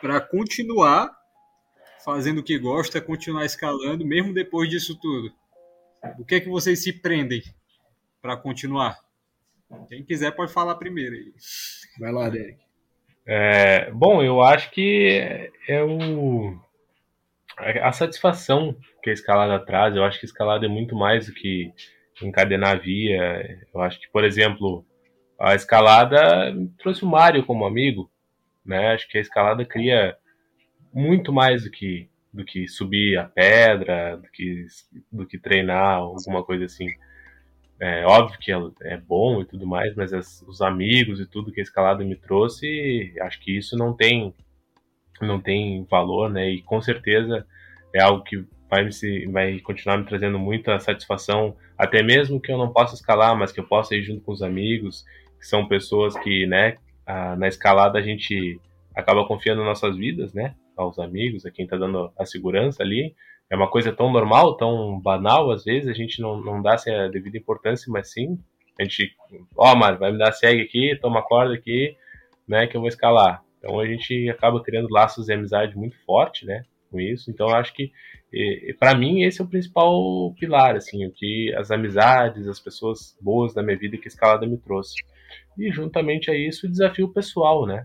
para continuar fazendo o que gosta, continuar escalando, mesmo depois disso tudo? O que é que vocês se prendem para continuar? Quem quiser pode falar primeiro aí. Vai lá, Derek. É, bom, eu acho que é o a satisfação que a escalada traz. Eu acho que a escalada é muito mais do que encadenar via. Eu acho que, por exemplo, a escalada trouxe o Mário como amigo, né? Acho que a escalada cria muito mais do que do que subir a pedra, do que do que treinar alguma coisa assim. É óbvio que é bom e tudo mais, mas as, os amigos e tudo que a escalada me trouxe, acho que isso não tem não tem valor, né? E com certeza é algo que vai, me, vai continuar me trazendo muita satisfação, até mesmo que eu não possa escalar, mas que eu possa ir junto com os amigos, que são pessoas que, né, na escalada a gente acaba confiando nas nossas vidas, né, aos amigos, a quem está dando a segurança ali. É uma coisa tão normal, tão banal, às vezes a gente não, não dá a devida importância, mas sim, a gente, ó, oh, Mário, vai me dar segue aqui, toma corda aqui, né, que eu vou escalar. Então a gente acaba criando laços de amizade muito forte, né, com isso. Então acho que para mim esse é o principal pilar, assim, o que as amizades, as pessoas boas da minha vida que a escalada me trouxe. E juntamente a isso o desafio pessoal, né?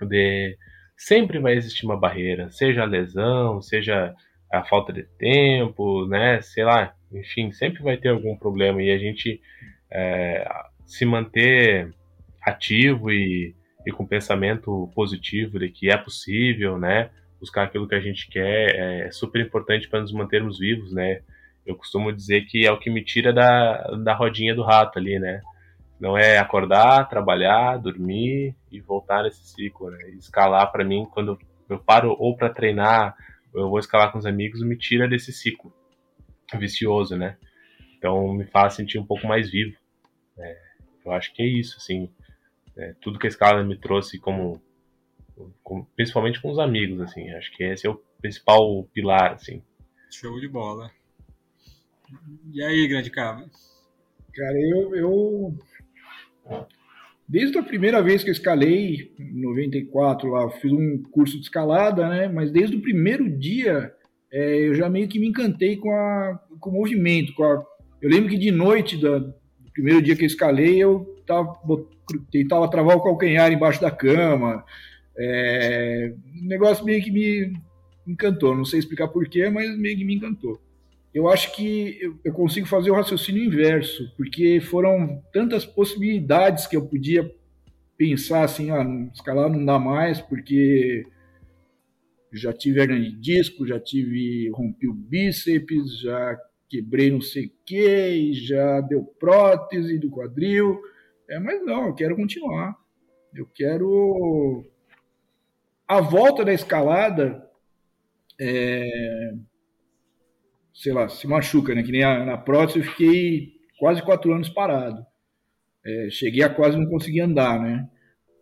De sempre vai existir uma barreira, seja a lesão, seja a falta de tempo, né? Sei lá, enfim, sempre vai ter algum problema e a gente é, se manter ativo e, e com pensamento positivo de que é possível, né? buscar aquilo que a gente quer é super importante para nos mantermos vivos, né? Eu costumo dizer que é o que me tira da, da rodinha do rato ali, né? Não é acordar, trabalhar, dormir e voltar nesse ciclo, né? Escalar para mim, quando eu paro ou para treinar, eu vou escalar com os amigos, me tira desse ciclo vicioso, né? Então me faz sentir um pouco mais vivo. É, eu acho que é isso, assim. É, tudo que a escala me trouxe como com, principalmente com os amigos, assim. Acho que esse é o principal pilar, assim. Show de bola. E aí, grande cara? Cara, eu, eu desde a primeira vez que eu escalei, em 94 lá, fiz um curso de escalada, né? Mas desde o primeiro dia é, eu já meio que me encantei com, a, com o movimento. Com a, eu lembro que de noite, da, do primeiro dia que eu escalei, eu tava, tentava travar o calcanhar embaixo da cama, é, um negócio meio que me encantou. Não sei explicar porquê, mas meio que me encantou. Eu acho que eu consigo fazer o raciocínio inverso, porque foram tantas possibilidades que eu podia pensar assim, ah, escalar não dá mais, porque já tive hernia de disco, já tive, rompi o bíceps, já quebrei não sei o que, já deu prótese do quadril. É, mas não, eu quero continuar. Eu quero a volta da escalada, é, sei lá, se machuca, né? Que nem a, na prótese eu fiquei quase quatro anos parado. É, cheguei a quase não conseguir andar, né?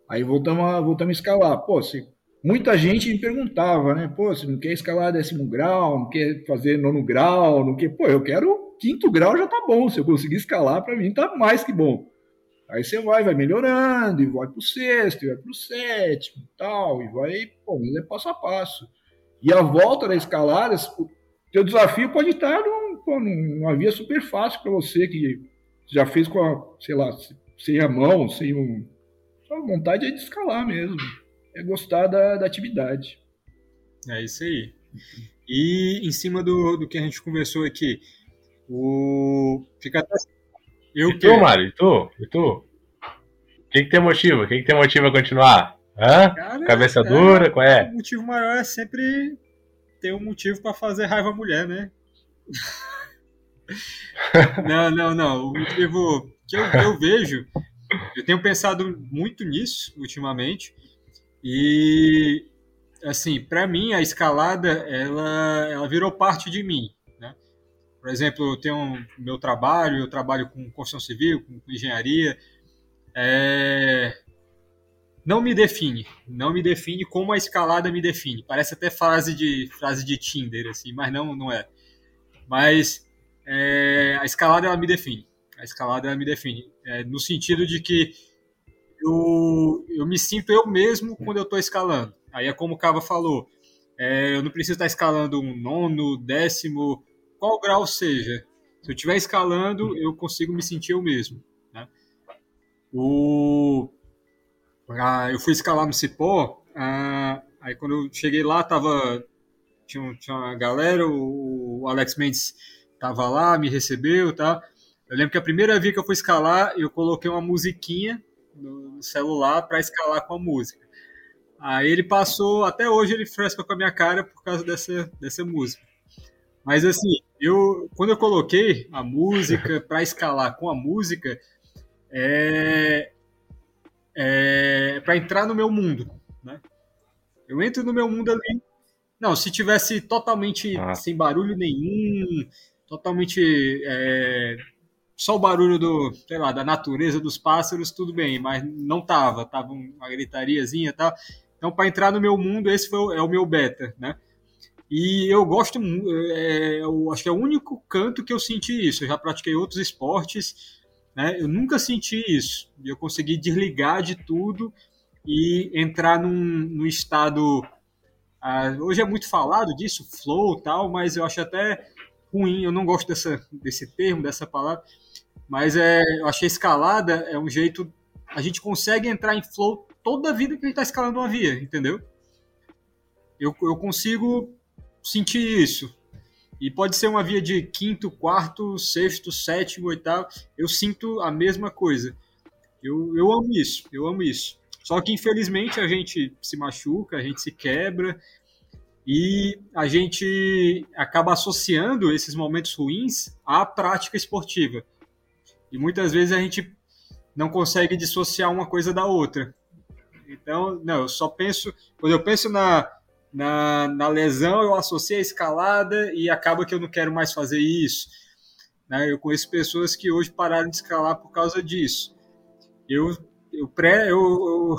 Aí voltamos a, voltamos a escalar. Pô, se, muita gente me perguntava, né? Pô, você não quer escalar décimo grau, não quer fazer nono grau, não quer... Pô, eu quero quinto grau já tá bom. Se eu conseguir escalar, para mim tá mais que bom. Aí você vai, vai melhorando, e vai pro sexto, e vai pro sétimo, e tal, e vai, pô, é passo a passo. E a volta da escalada, teu desafio pode estar num, numa via super fácil para você, que já fez com a, sei lá, sem a mão, sem um... A vontade é de escalar mesmo, é gostar da, da atividade. É isso aí. E em cima do, do que a gente conversou aqui, o... fica até eu e tu, Mário? E tu? E tu? O que, que tem motivo? O que, que tem motivo a continuar? Hã? Cara, Cabeça cara, dura? Qual é? O motivo maior é sempre ter um motivo para fazer raiva à mulher, né? não, não, não. O motivo que eu, eu vejo, eu tenho pensado muito nisso ultimamente. E, assim, para mim, a escalada, ela, ela virou parte de mim. Por exemplo, eu tenho meu trabalho, eu trabalho com construção civil, com, com engenharia. É... Não me define, não me define como a escalada me define. Parece até frase de frase de Tinder, assim, mas não, não é. Mas é... a escalada ela me define. A escalada ela me define, é, no sentido de que eu, eu me sinto eu mesmo quando eu estou escalando. Aí é como o Cava falou, é, eu não preciso estar escalando um nono, décimo, qual grau seja, se eu estiver escalando, eu consigo me sentir eu mesmo. Né? O, ah, eu fui escalar no Cipó, ah, aí quando eu cheguei lá, tava, tinha, tinha uma galera, o, o Alex Mendes estava lá, me recebeu, tá? Eu lembro que a primeira vez que eu fui escalar, eu coloquei uma musiquinha no celular para escalar com a música. Aí ele passou, até hoje ele fresca com a minha cara por causa dessa, dessa música. Mas assim, eu quando eu coloquei a música para escalar com a música, é, é para entrar no meu mundo, né? Eu entro no meu mundo ali. Não, se tivesse totalmente ah. sem barulho nenhum, totalmente é, só o barulho do, sei lá, da natureza dos pássaros, tudo bem, mas não tava, tava uma gritariazinha e tal. Então, para entrar no meu mundo, esse foi, é o meu beta, né? E eu gosto, é, eu acho que é o único canto que eu senti isso. Eu já pratiquei outros esportes, né? Eu nunca senti isso. Eu consegui desligar de tudo e entrar num, num estado. Ah, hoje é muito falado disso, flow tal, mas eu acho até ruim. Eu não gosto dessa, desse termo, dessa palavra mas é, eu achei escalada é um jeito. A gente consegue entrar em flow toda a vida que a gente está escalando uma via, entendeu? Eu, eu consigo sentir isso. E pode ser uma via de quinto, quarto, sexto, sétimo, oitavo. Eu sinto a mesma coisa. Eu, eu amo isso, eu amo isso. Só que infelizmente a gente se machuca, a gente se quebra e a gente acaba associando esses momentos ruins à prática esportiva. E muitas vezes a gente não consegue dissociar uma coisa da outra. Então, não, eu só penso. Quando eu penso na, na, na lesão, eu associo a escalada e acaba que eu não quero mais fazer isso. Né? Eu conheço pessoas que hoje pararam de escalar por causa disso. Eu, eu, pré, eu, eu,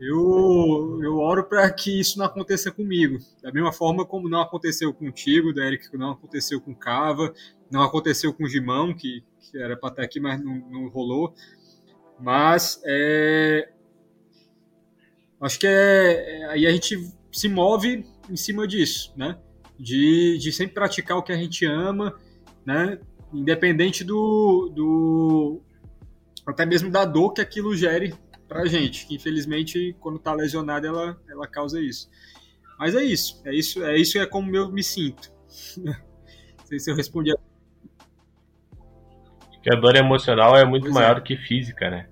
eu, eu oro para que isso não aconteça comigo. Da mesma forma como não aconteceu contigo, Derek, não aconteceu com Cava, não aconteceu com o Gimão, que, que era para estar aqui, mas não, não rolou. Mas é, acho que é, é, aí a gente se move em cima disso, né? De, de sempre praticar o que a gente ama, né? Independente do, do até mesmo da dor que aquilo gere pra gente, que infelizmente quando tá lesionado ela, ela causa isso. Mas é isso, é isso, é isso é como eu me sinto. Não sei se eu respondi a que a dor emocional é muito pois é. maior é. que física, né?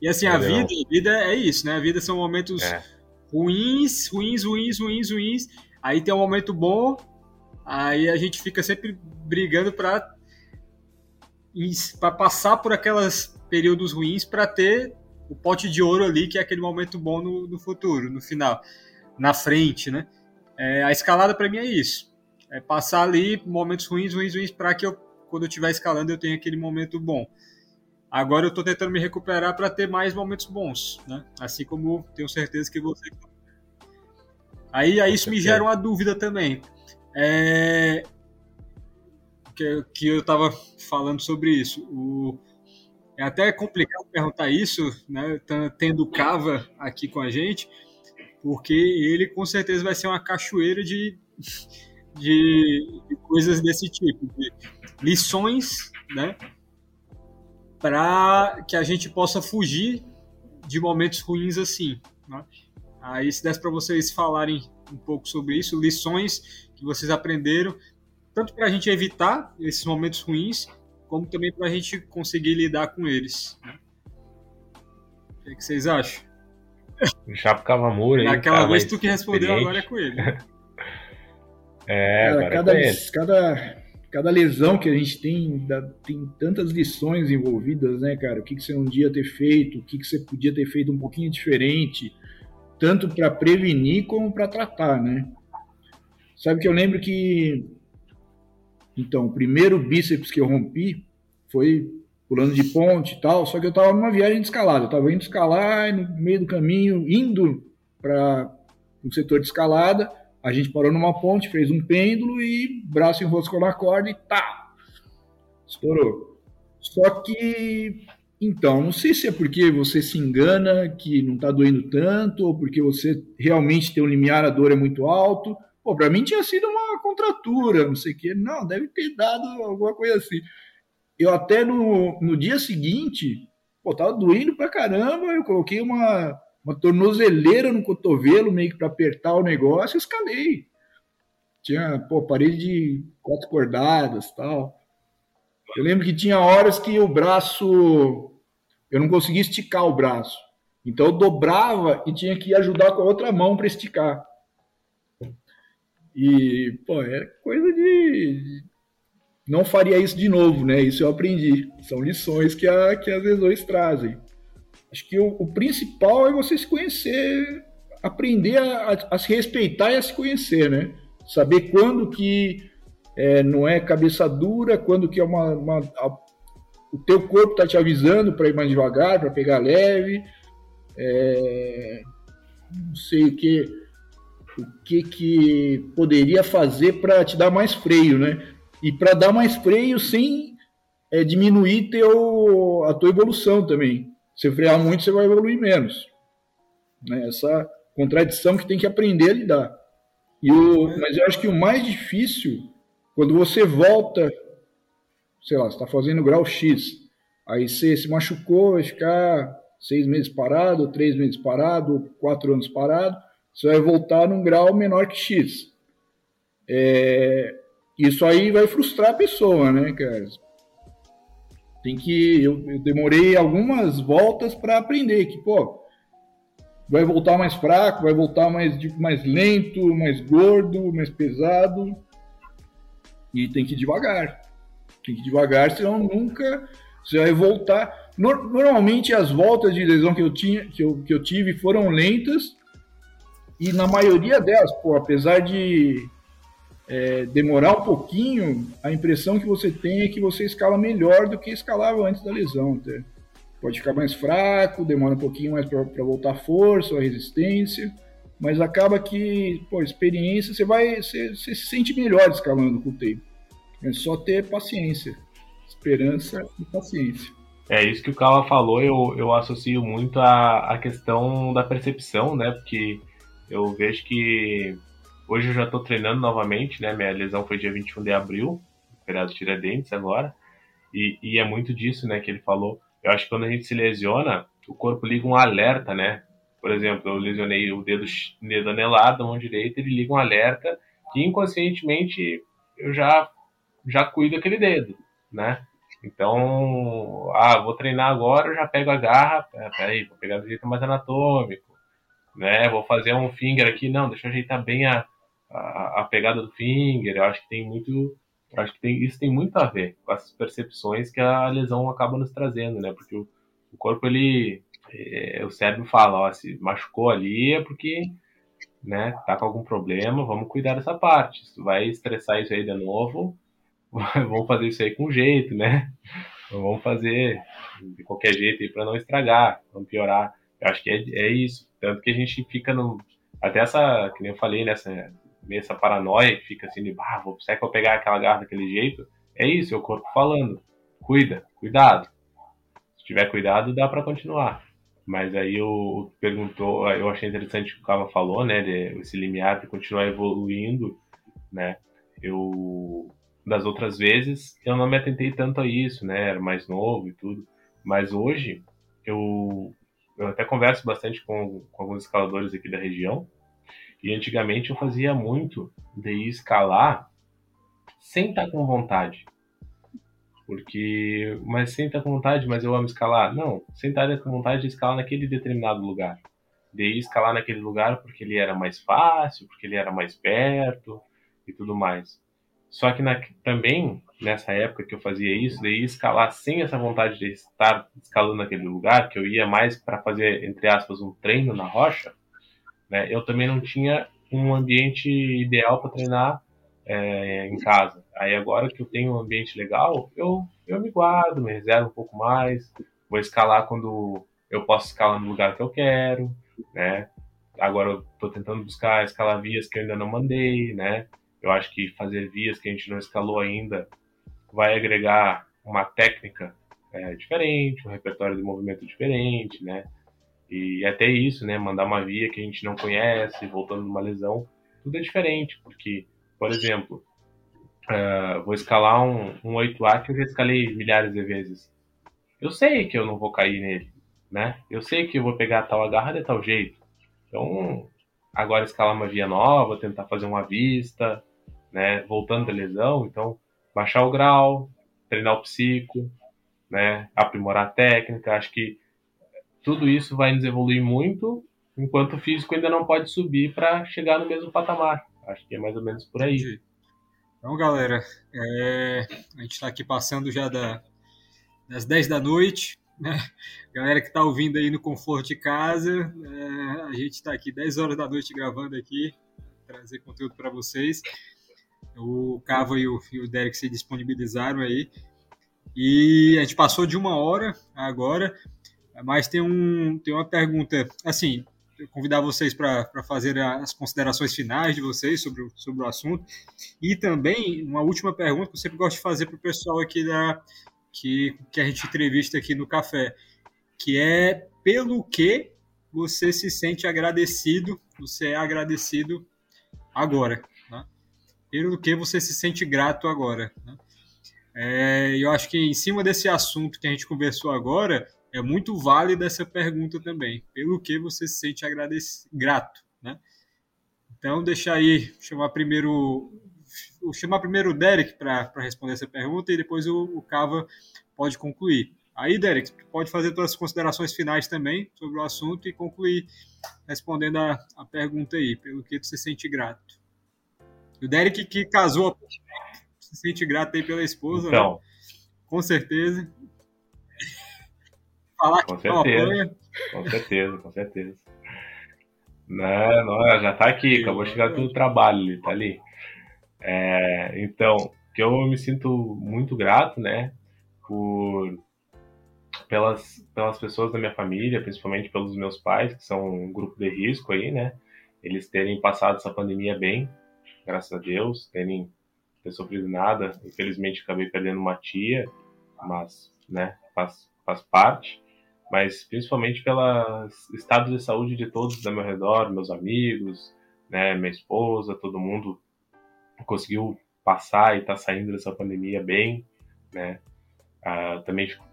E assim, a vida, a vida é isso, né? A vida são momentos é. Ruins, ruins, ruins, ruins, ruins. Aí tem um momento bom, aí a gente fica sempre brigando para para passar por aquelas períodos ruins para ter o pote de ouro ali, que é aquele momento bom no, no futuro, no final, na frente, né? É, a escalada para mim é isso. É passar ali momentos ruins, ruins, ruins para que eu quando eu estiver escalando eu tenho aquele momento bom. Agora eu estou tentando me recuperar para ter mais momentos bons, né? Assim como tenho certeza que você. Aí, aí isso me gera uma dúvida também. É... Que, que eu estava falando sobre isso. O... É até complicado perguntar isso, né? Tendo Cava aqui com a gente, porque ele com certeza vai ser uma cachoeira de, de, de coisas desse tipo, de lições, né? Para que a gente possa fugir de momentos ruins assim. Né? Aí, se desse para vocês falarem um pouco sobre isso, lições que vocês aprenderam, tanto para a gente evitar esses momentos ruins, como também para a gente conseguir lidar com eles. Né? O que, é que vocês acham? Chapo Cavamura aí. Naquela vez tu que respondeu, agora é com ele. é, cara, cada, é cada, cada lesão que a gente tem, tem tantas lições envolvidas, né, cara? O que, que você não dia ter feito, o que, que você podia ter feito um pouquinho diferente, tanto para prevenir como para tratar, né? Sabe que eu lembro que, então, o primeiro bíceps que eu rompi foi pulando de ponte e tal, só que eu estava numa viagem de escalada, eu estava indo escalar e no meio do caminho, indo para o um setor de escalada, a gente parou numa ponte, fez um pêndulo e braço enroscou na corda e tá! Estourou. Só que, então, não sei se é porque você se engana que não tá doendo tanto, ou porque você realmente tem um limiar, a dor é muito alto. Pô, pra mim tinha sido uma contratura, não sei o quê. Não, deve ter dado alguma coisa assim. Eu até no, no dia seguinte, pô, tava doendo pra caramba, eu coloquei uma uma tornozeleira no cotovelo, meio que para apertar o negócio, escalei. Tinha, pô, parede de quatro cordadas tal. Eu lembro que tinha horas que o braço. Eu não conseguia esticar o braço. Então eu dobrava e tinha que ajudar com a outra mão para esticar. E, pô, é coisa de. Não faria isso de novo, né? Isso eu aprendi. São lições que, a, que as lesões trazem. Acho que o, o principal é você se conhecer, aprender a, a, a, se respeitar e a se conhecer, né? Saber quando que é, não é cabeça dura, quando que é uma, uma a, o teu corpo está te avisando para ir mais devagar, para pegar leve, é, não sei o que, o que que poderia fazer para te dar mais freio, né? E para dar mais freio sem é, diminuir teu, a tua evolução também. Se frear muito, você vai evoluir menos. Né? Essa contradição que tem que aprender a lidar. E o, mas eu acho que o mais difícil, quando você volta, sei lá, você está fazendo grau X, aí você se machucou, vai ficar seis meses parado, três meses parado, quatro anos parado, você vai voltar num grau menor que X. É, isso aí vai frustrar a pessoa, né, cara? Tem que. Eu, eu demorei algumas voltas para aprender que, pô, vai voltar mais fraco, vai voltar mais, mais lento, mais gordo, mais pesado. E tem que ir devagar. Tem que ir devagar, senão nunca você vai voltar. Normalmente as voltas de lesão que eu, tinha, que eu, que eu tive foram lentas e na maioria delas, pô, apesar de é, demorar um pouquinho, a impressão que você tem é que você escala melhor do que escalava antes da lesão. Até. Pode ficar mais fraco, demora um pouquinho mais para voltar a força, a resistência, mas acaba que, pô, experiência, você vai, você, você se sente melhor escalando com o tempo. É só ter paciência, esperança e paciência. É isso que o Cala falou, eu, eu associo muito à, à questão da percepção, né? Porque eu vejo que hoje eu já estou treinando novamente, né? Minha lesão foi dia 21 de abril, feriado Tiradentes agora, e, e é muito disso, né? Que ele falou. Eu acho que quando a gente se lesiona, o corpo liga um alerta, né? Por exemplo, eu lesionei o dedo, dedo anelar da mão direita, ele liga um alerta que inconscientemente eu já, já cuido aquele dedo, né? Então, ah, vou treinar agora, eu já pego a garra, é, peraí, vou pegar do jeito mais anatômico, né? Vou fazer um finger aqui, não, deixa eu ajeitar bem a, a, a pegada do finger. Eu acho que tem muito, acho que tem, isso tem muito a ver com essas percepções que a lesão acaba nos trazendo, né? Porque o, o corpo ele, é, o cérebro fala, ó, se machucou ali é porque, né, tá com algum problema, vamos cuidar dessa parte. Tu vai estressar isso aí de novo, vamos fazer isso aí com jeito, né? Vamos fazer de qualquer jeito aí para não estragar, não piorar. Eu acho que é, é isso. Tanto que a gente fica no. Até essa, que nem eu falei, nessa essa paranoia que fica assim, de, ah, vou, será que eu pegar aquela garra daquele jeito? É isso, é o corpo falando. Cuida, cuidado. Se tiver cuidado, dá para continuar. Mas aí eu perguntou, eu achei interessante o que o Cava falou, né, de, esse limiar de continuar evoluindo, né? Eu das outras vezes eu não me atentei tanto a isso, né? Era mais novo e tudo. Mas hoje eu, eu até converso bastante com, com alguns escaladores aqui da região. E antigamente eu fazia muito de escalar sem estar com vontade. Porque, mas sem estar com vontade, mas eu amo escalar. Não, sem estar com vontade de escalar naquele determinado lugar. De escalar naquele lugar porque ele era mais fácil, porque ele era mais perto e tudo mais. Só que na, também, nessa época que eu fazia isso, ir escalar sem essa vontade de estar escalando naquele lugar, que eu ia mais para fazer, entre aspas, um treino na rocha, né, eu também não tinha um ambiente ideal para treinar é, em casa. Aí agora que eu tenho um ambiente legal, eu, eu me guardo, me reservo um pouco mais, vou escalar quando eu posso escalar no lugar que eu quero, né? Agora eu estou tentando buscar escalar vias que eu ainda não mandei, né? Eu acho que fazer vias que a gente não escalou ainda vai agregar uma técnica é, diferente, um repertório de movimento diferente, né? E até isso, né? Mandar uma via que a gente não conhece, voltando numa lesão, tudo é diferente, porque, por exemplo, uh, vou escalar um, um 8A que eu já escalei milhares de vezes. Eu sei que eu não vou cair nele, né? Eu sei que eu vou pegar tal agarra de tal jeito. Então, agora escalar uma via nova, tentar fazer uma vista, né, voltando da lesão, então baixar o grau, treinar o psico, né, aprimorar a técnica, acho que tudo isso vai nos evoluir muito, enquanto o físico ainda não pode subir para chegar no mesmo patamar. Acho que é mais ou menos por aí. Então, galera, é, a gente está aqui passando já da, das 10 da noite. Né? Galera que está ouvindo aí no conforto de casa, é, a gente está aqui 10 horas da noite gravando aqui, trazer conteúdo para vocês. O Cava e o, e o Derek se disponibilizaram aí. E a gente passou de uma hora agora, mas tem, um, tem uma pergunta, assim, eu convidar vocês para fazer as considerações finais de vocês sobre, o, sobre o assunto. E também uma última pergunta que eu sempre gosto de fazer para o pessoal aqui da, que, que a gente entrevista aqui no café, que é pelo que você se sente agradecido, você é agradecido agora. Né? Pelo que você se sente grato agora. Né? É, eu acho que em cima desse assunto que a gente conversou agora, é muito válida essa pergunta também. Pelo que você se sente grato, né? Então, deixa aí, chamar primeiro, vou chamar primeiro o Derek para responder essa pergunta e depois o, o Cava pode concluir. Aí, Derek, pode fazer tuas considerações finais também sobre o assunto e concluir respondendo a, a pergunta aí, pelo que tu se sente grato. O Derek que casou, se sente grato aí pela esposa, né? então. né? Com certeza. Falar com certeza, com certeza, com certeza. Não, não, já tá aqui, acabou de chegar do trabalho, ele tá ali. É, então, que eu me sinto muito grato, né, por pelas, pelas pessoas da minha família, principalmente pelos meus pais, que são um grupo de risco aí, né, eles terem passado essa pandemia bem, graças a Deus, terem ter sofrido nada. Infelizmente, acabei perdendo uma tia, mas, né, faz, faz parte mas principalmente pelo estado de saúde de todos ao meu redor, meus amigos, né, minha esposa, todo mundo conseguiu passar e está saindo dessa pandemia bem, né? Ah, também fico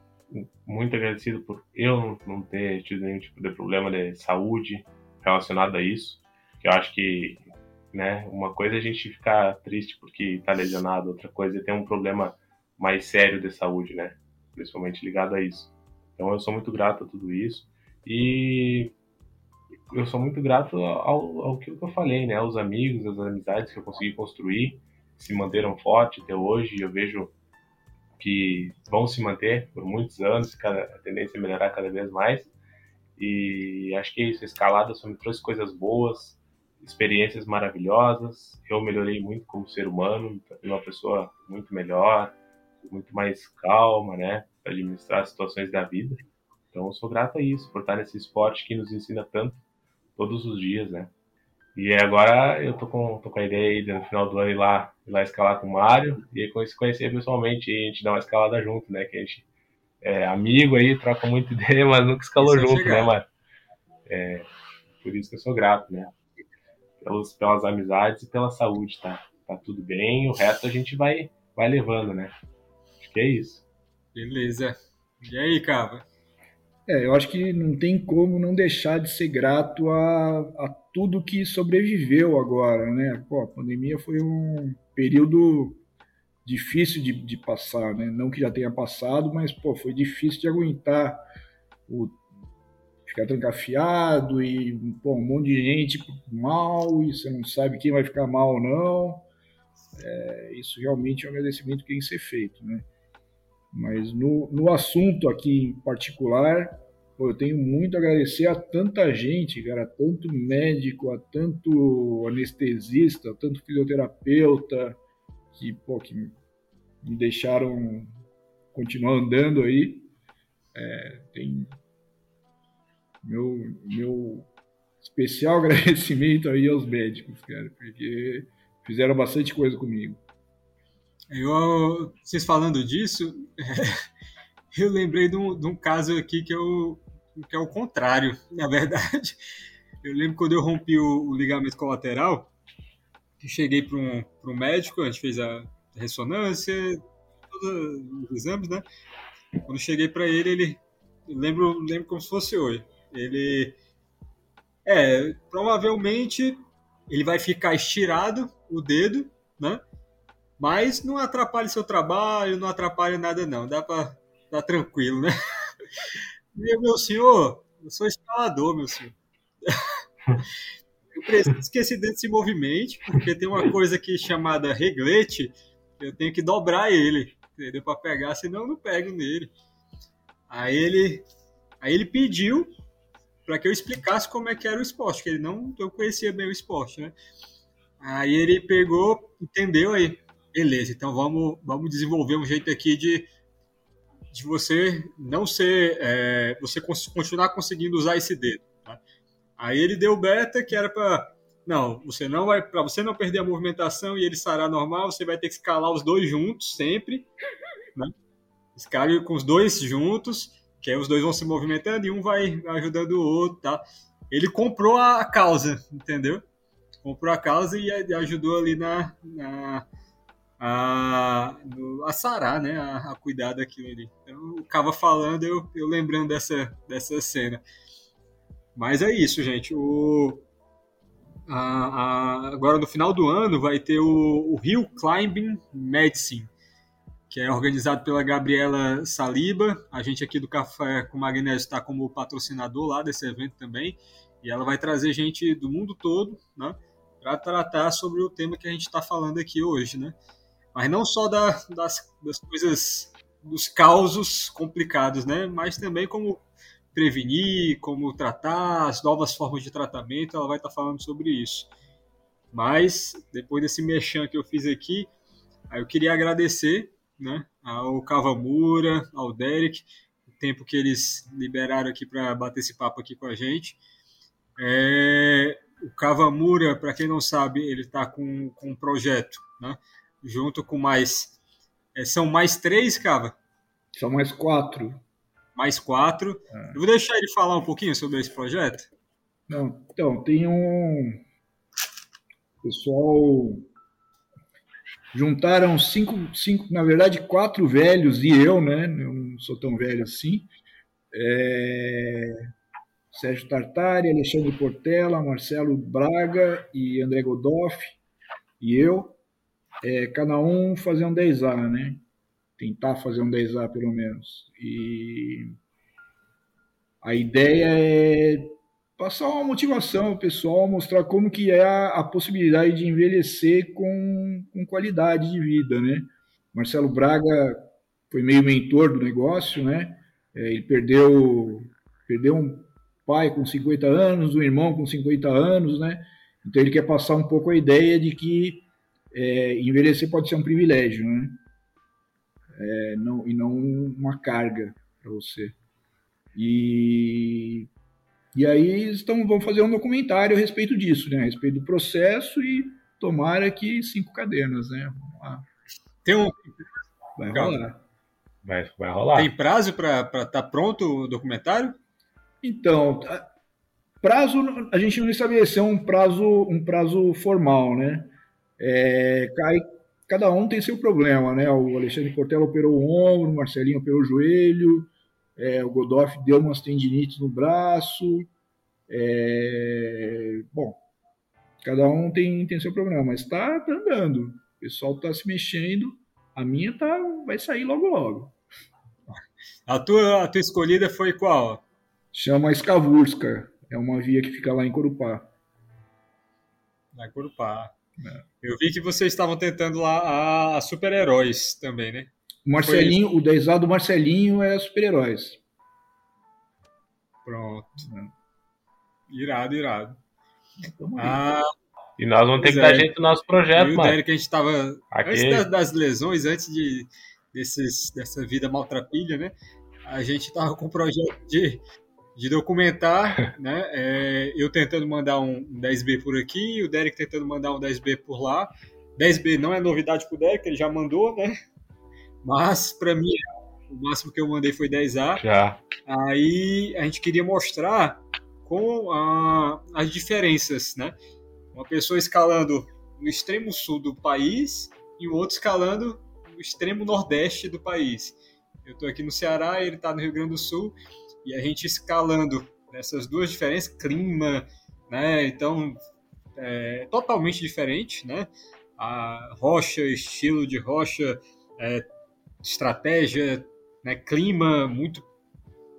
muito agradecido por eu não ter tido nenhum tipo de problema de saúde relacionado a isso, que eu acho que, né, uma coisa é a gente ficar triste porque está lesionado, outra coisa é ter um problema mais sério de saúde, né? Principalmente ligado a isso. Então eu sou muito grato a tudo isso e eu sou muito grato ao, ao que eu falei, né? Aos amigos, às amizades que eu consegui construir, se manteram fortes até hoje. Eu vejo que vão se manter por muitos anos, cada, a tendência é melhorar cada vez mais. E acho que é isso, escalada só me trouxe coisas boas, experiências maravilhosas. Eu melhorei muito como ser humano, uma pessoa muito melhor, muito mais calma, né? Administrar as situações da vida. Então, eu sou grato a isso, por estar nesse esporte que nos ensina tanto todos os dias, né? E agora eu tô com, tô com a ideia aí de, no final do ano ir lá, ir lá escalar com o Mário e se conhecer pessoalmente e a gente dar uma escalada junto, né? Que a gente é amigo aí, troca muito ideia, mas nunca escalou é junto, né, Mário? É, por isso que eu sou grato, né? Pelos, pelas amizades e pela saúde, tá? Tá tudo bem, o resto a gente vai, vai levando, né? Acho que é isso. Beleza. E aí, Cava? É, eu acho que não tem como não deixar de ser grato a, a tudo que sobreviveu agora, né? Pô, a pandemia foi um período difícil de, de passar, né? Não que já tenha passado, mas, pô, foi difícil de aguentar o ficar trancafiado e pô, um monte de gente mal e você não sabe quem vai ficar mal ou não. É, isso realmente é um agradecimento que tem que ser feito, né? Mas no, no assunto aqui em particular, pô, eu tenho muito a agradecer a tanta gente, cara, a tanto médico, a tanto anestesista, a tanto fisioterapeuta, que, pô, que me deixaram continuar andando aí. É, tem meu, meu especial agradecimento aí aos médicos, cara, porque fizeram bastante coisa comigo. Eu, vocês falando disso, eu lembrei de um, de um caso aqui que, eu, que é o contrário, na verdade. Eu lembro quando eu rompi o, o ligamento colateral, que cheguei para um, um médico, a gente fez a ressonância, todos os exames, né? Quando cheguei para ele, ele lembro, lembro como se fosse hoje. Ele é, provavelmente ele vai ficar estirado o dedo, né? Mas não atrapalha seu trabalho, não atrapalha nada não, dá para dar tranquilo, né? E meu senhor, Eu sou escalador, meu senhor. eu preciso que esse dente se movimente, porque tem uma coisa aqui chamada reglete, eu tenho que dobrar ele, entendeu? Para pegar, senão eu não pego nele. Aí ele, aí ele pediu para que eu explicasse como é que era o esporte, que ele não eu conhecia bem o esporte, né? Aí ele pegou, entendeu aí, beleza, então vamos, vamos desenvolver um jeito aqui de, de você não ser, é, você continuar conseguindo usar esse dedo. Tá? Aí ele deu beta que era para não, você não vai, para você não perder a movimentação e ele sarar normal, você vai ter que escalar os dois juntos sempre, né? Escale com os dois juntos, que aí os dois vão se movimentando e um vai ajudando o outro, tá? Ele comprou a causa, entendeu? Comprou a causa e ajudou ali na, na a, a sarar, né? A, a, cuidar daquilo ali. Então, o Cava falando, eu, eu lembrando dessa, dessa cena. Mas é isso, gente. O, a, a, agora no final do ano vai ter o, o Hill Climbing Medicine, que é organizado pela Gabriela Saliba. A gente aqui do Café com Magnésio está como patrocinador lá desse evento também. E ela vai trazer gente do mundo todo, né? Para tratar sobre o tema que a gente está falando aqui hoje, né? Mas não só da, das, das coisas, dos causos complicados, né? Mas também como prevenir, como tratar, as novas formas de tratamento, ela vai estar falando sobre isso. Mas, depois desse mexão que eu fiz aqui, eu queria agradecer né, ao Cavamura, ao Derek, o tempo que eles liberaram aqui para bater esse papo aqui com a gente. É, o Cavamura, para quem não sabe, ele está com, com um projeto, né, junto com mais. É, são mais três, Cava? São mais quatro. Mais quatro. É. Eu vou deixar ele falar um pouquinho sobre esse projeto. Não, então, tem um. Pessoal. Juntaram cinco, cinco, na verdade, quatro velhos e eu, né? Eu não sou tão velho assim. É... Sérgio Tartari, Alexandre Portela, Marcelo Braga e André Godoff e eu é, cada um fazer um 10A, né? Tentar fazer um 10A pelo menos. E a ideia é passar uma motivação ao pessoal, mostrar como que é a, a possibilidade de envelhecer com, com qualidade de vida, né? Marcelo Braga foi meio mentor do negócio, né? É, ele perdeu, perdeu um pai com 50 anos, um irmão com 50 anos, né? Então ele quer passar um pouco a ideia de que é, envelhecer pode ser um privilégio, né? É, não, e não uma carga para você. E, e aí estão, vão fazer um documentário a respeito disso, né? A respeito do processo e tomara que cinco cadernas, né? Tem um. Vai rolar. Vai, vai rolar. Tem prazo para estar tá pronto o documentário? Então, prazo a gente não estabeleceu um prazo um prazo formal, né? É, cai, cada um tem seu problema, né? O Alexandre Portela operou o ombro, o Marcelinho operou o joelho, é, o Godoff deu umas tendinites no braço. É, bom, cada um tem, tem seu problema, mas está tá andando. O pessoal está se mexendo. A minha tá, vai sair logo logo. A tua, a tua escolhida foi qual? Chama Skavurska. É uma via que fica lá em Corupá. Lá em Corupá. É. Eu vi que vocês estavam tentando lá a super-heróis também, né? O Marcelinho, o 10 do Marcelinho é super-heróis. Pronto. Irado, irado. Ah, e nós vamos ter que é. dar jeito no nosso projeto, mano. Derek, a gente estava antes das, das, lesões, antes de, desses, dessa vida maltrapilha, né? A gente estava com um projeto de de documentar, né? É, eu tentando mandar um 10B por aqui, o Derek tentando mandar um 10B por lá. 10B não é novidade pro Derek, ele já mandou, né? Mas para mim o máximo que eu mandei foi 10A. Já. Aí a gente queria mostrar com a, as diferenças, né? Uma pessoa escalando no extremo sul do país e o outro escalando no extremo nordeste do país. Eu estou aqui no Ceará, ele está no Rio Grande do Sul e a gente escalando nessas duas diferenças, clima, né? Então, é totalmente diferente, né? A rocha, estilo de rocha, é, estratégia, né? clima muito,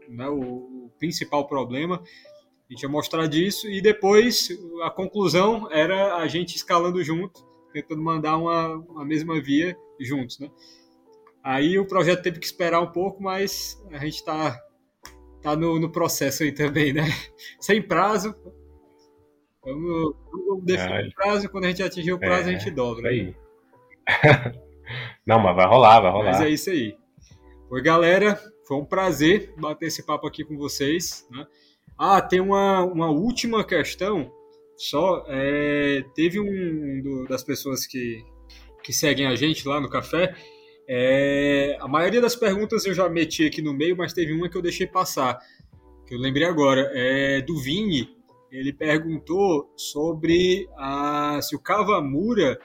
né? O, principal problema. A gente ia mostrar disso e depois a conclusão era a gente escalando junto, tentando mandar uma, uma mesma via juntos, né? Aí o projeto teve que esperar um pouco, mas a gente está tá no, no processo aí também, né? Sem prazo. Vamos, vamos definir o prazo, quando a gente atingir o prazo, é, a gente dobra. Aí. Né? Não, mas vai rolar, vai rolar. Mas é isso aí. Oi, galera. Foi um prazer bater esse papo aqui com vocês. Né? Ah, tem uma, uma última questão. Só é, teve um do, das pessoas que, que seguem a gente lá no café. É, a maioria das perguntas eu já meti aqui no meio, mas teve uma que eu deixei passar, que eu lembrei agora. É do Vini. Ele perguntou sobre a, se o Kawamura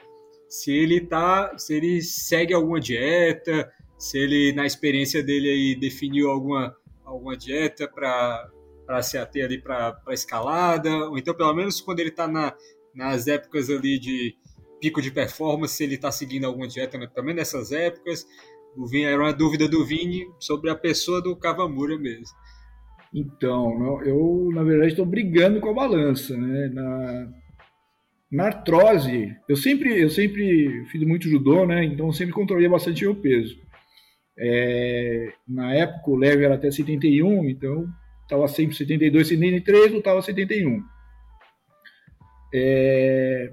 se ele tá, se ele segue alguma dieta, se ele na experiência dele aí definiu alguma alguma dieta para para se ater ali para escalada, ou então pelo menos quando ele está na, nas épocas ali de pico de performance, se ele está seguindo alguma dieta né, também nessas épocas. O Vini, era uma dúvida do Vini sobre a pessoa do Kawamura mesmo. Então, eu na verdade estou brigando com a balança, né? Na, na artrose, eu sempre, eu sempre fiz muito judô, né? Então sempre controlei bastante o peso. É, na época o leve era até 71, então estava sempre 72, 73, lutava 71. É,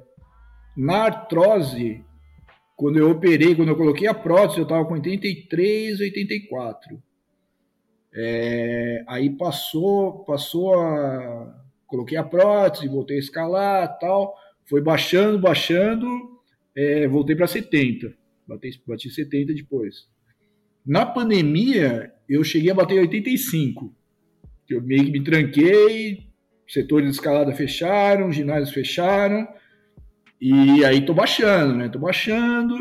na artrose, quando eu operei, quando eu coloquei a prótese, eu estava com 83, 84. É, aí passou, passou a. Coloquei a prótese, voltei a escalar tal foi baixando, baixando, é, voltei para 70. Bati, bati 70 depois. Na pandemia, eu cheguei a bater 85. Eu meio que me tranquei, setores de escalada fecharam, ginásios fecharam, e aí tô baixando, né? Tô baixando.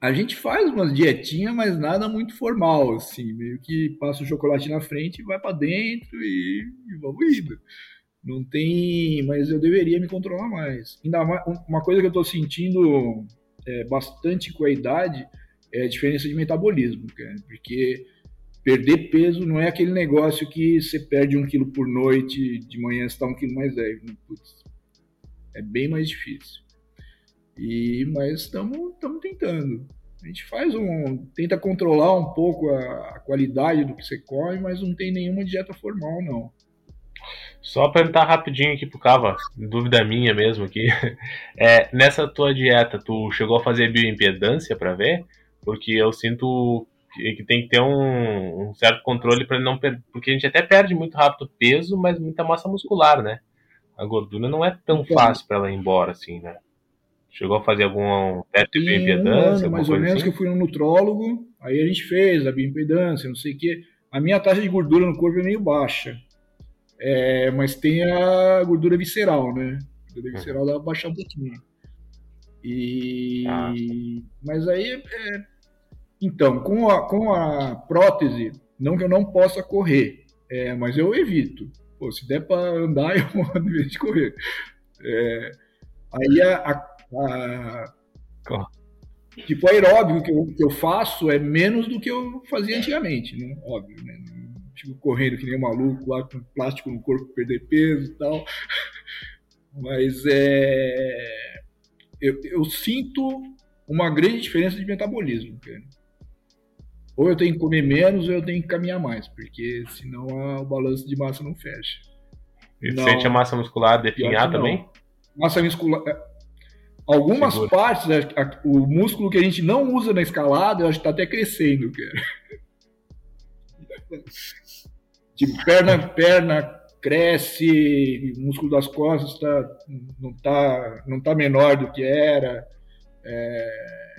A gente faz umas dietinhas, mas nada muito formal, assim, meio que passa o chocolate na frente, vai para dentro e, e vamos indo. Não tem. Mas eu deveria me controlar mais. Ainda mais, uma coisa que eu estou sentindo é, bastante com a idade é a diferença de metabolismo, cara, porque perder peso não é aquele negócio que você perde um quilo por noite, de manhã está um quilo mais leve. Putz, é bem mais difícil. E, mas estamos tentando. A gente faz um. tenta controlar um pouco a, a, qualidade do que você come, mas não tem nenhuma dieta formal, não. Só perguntar rapidinho aqui pro Cava, dúvida minha mesmo aqui. É, nessa tua dieta, tu chegou a fazer bioimpedância para ver? Porque eu sinto que tem que ter um, um certo controle para não perder. Porque a gente até perde muito rápido peso, mas muita massa muscular, né? A gordura não é tão então, fácil para ela ir embora assim, né? Chegou a fazer algum teste de bioimpedância? Um mais ou menos assim? que eu fui no nutrólogo, aí a gente fez a bioimpedância, não sei o quê. A minha taxa de gordura no corpo é meio baixa. É, mas tem a gordura visceral, né? A gordura uhum. visceral dá pra baixar um pouquinho. E... Ah. Mas aí, é... então, com a, com a prótese, não que eu não possa correr, é, mas eu evito. Pô, se der para andar, eu ando em vez de correr. É, aí a, a, a tipo aeróbico que eu, que eu faço é menos do que eu fazia antigamente, né? Óbvio, né? fico correndo que nem um maluco lá com plástico no corpo, perder peso e tal. Mas é. Eu, eu sinto uma grande diferença de metabolismo. Cara. Ou eu tenho que comer menos ou eu tenho que caminhar mais, porque senão a, o balanço de massa não fecha. E não, sente a massa muscular definhar também? Massa muscular. É, algumas Segura. partes, né, o músculo que a gente não usa na escalada, eu acho que está até crescendo, cara. Tipo, perna, perna cresce, o músculo das costas tá, não tá, não tá menor do que era. É,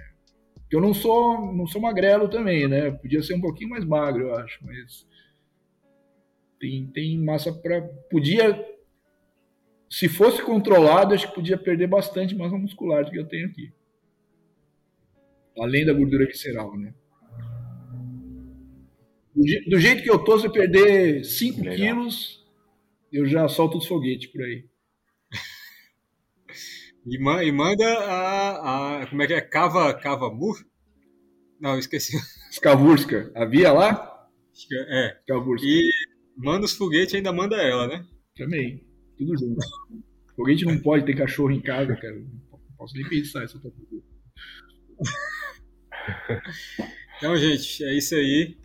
eu não sou, não sou magrelo também, né? Podia ser um pouquinho mais magro, eu acho, mas tem, tem massa para podia se fosse controlado, acho que podia perder bastante massa muscular do que eu tenho aqui. Além da gordura visceral, né? Do, jeito que eu tô, se eu perder 5 quilos, eu já solto os foguetes por aí. E, e manda a, a, Como é que é? Cava, Cava Mur? Não, esqueci. Skavurska. Havia lá? É. Skavurska. E manda os foguetes e ainda manda ela, né? Também. Tudo junto. Foguete não pode ter cachorro em casa, cara. Não posso nem pensar essa Então, gente, é isso aí.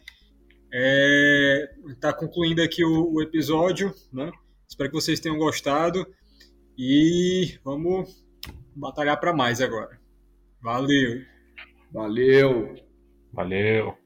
É, tá concluindo aqui o, o, episódio, né? Espero que vocês tenham gostado e vamos batalhar para mais agora. Valeu. Valeu. Valeu.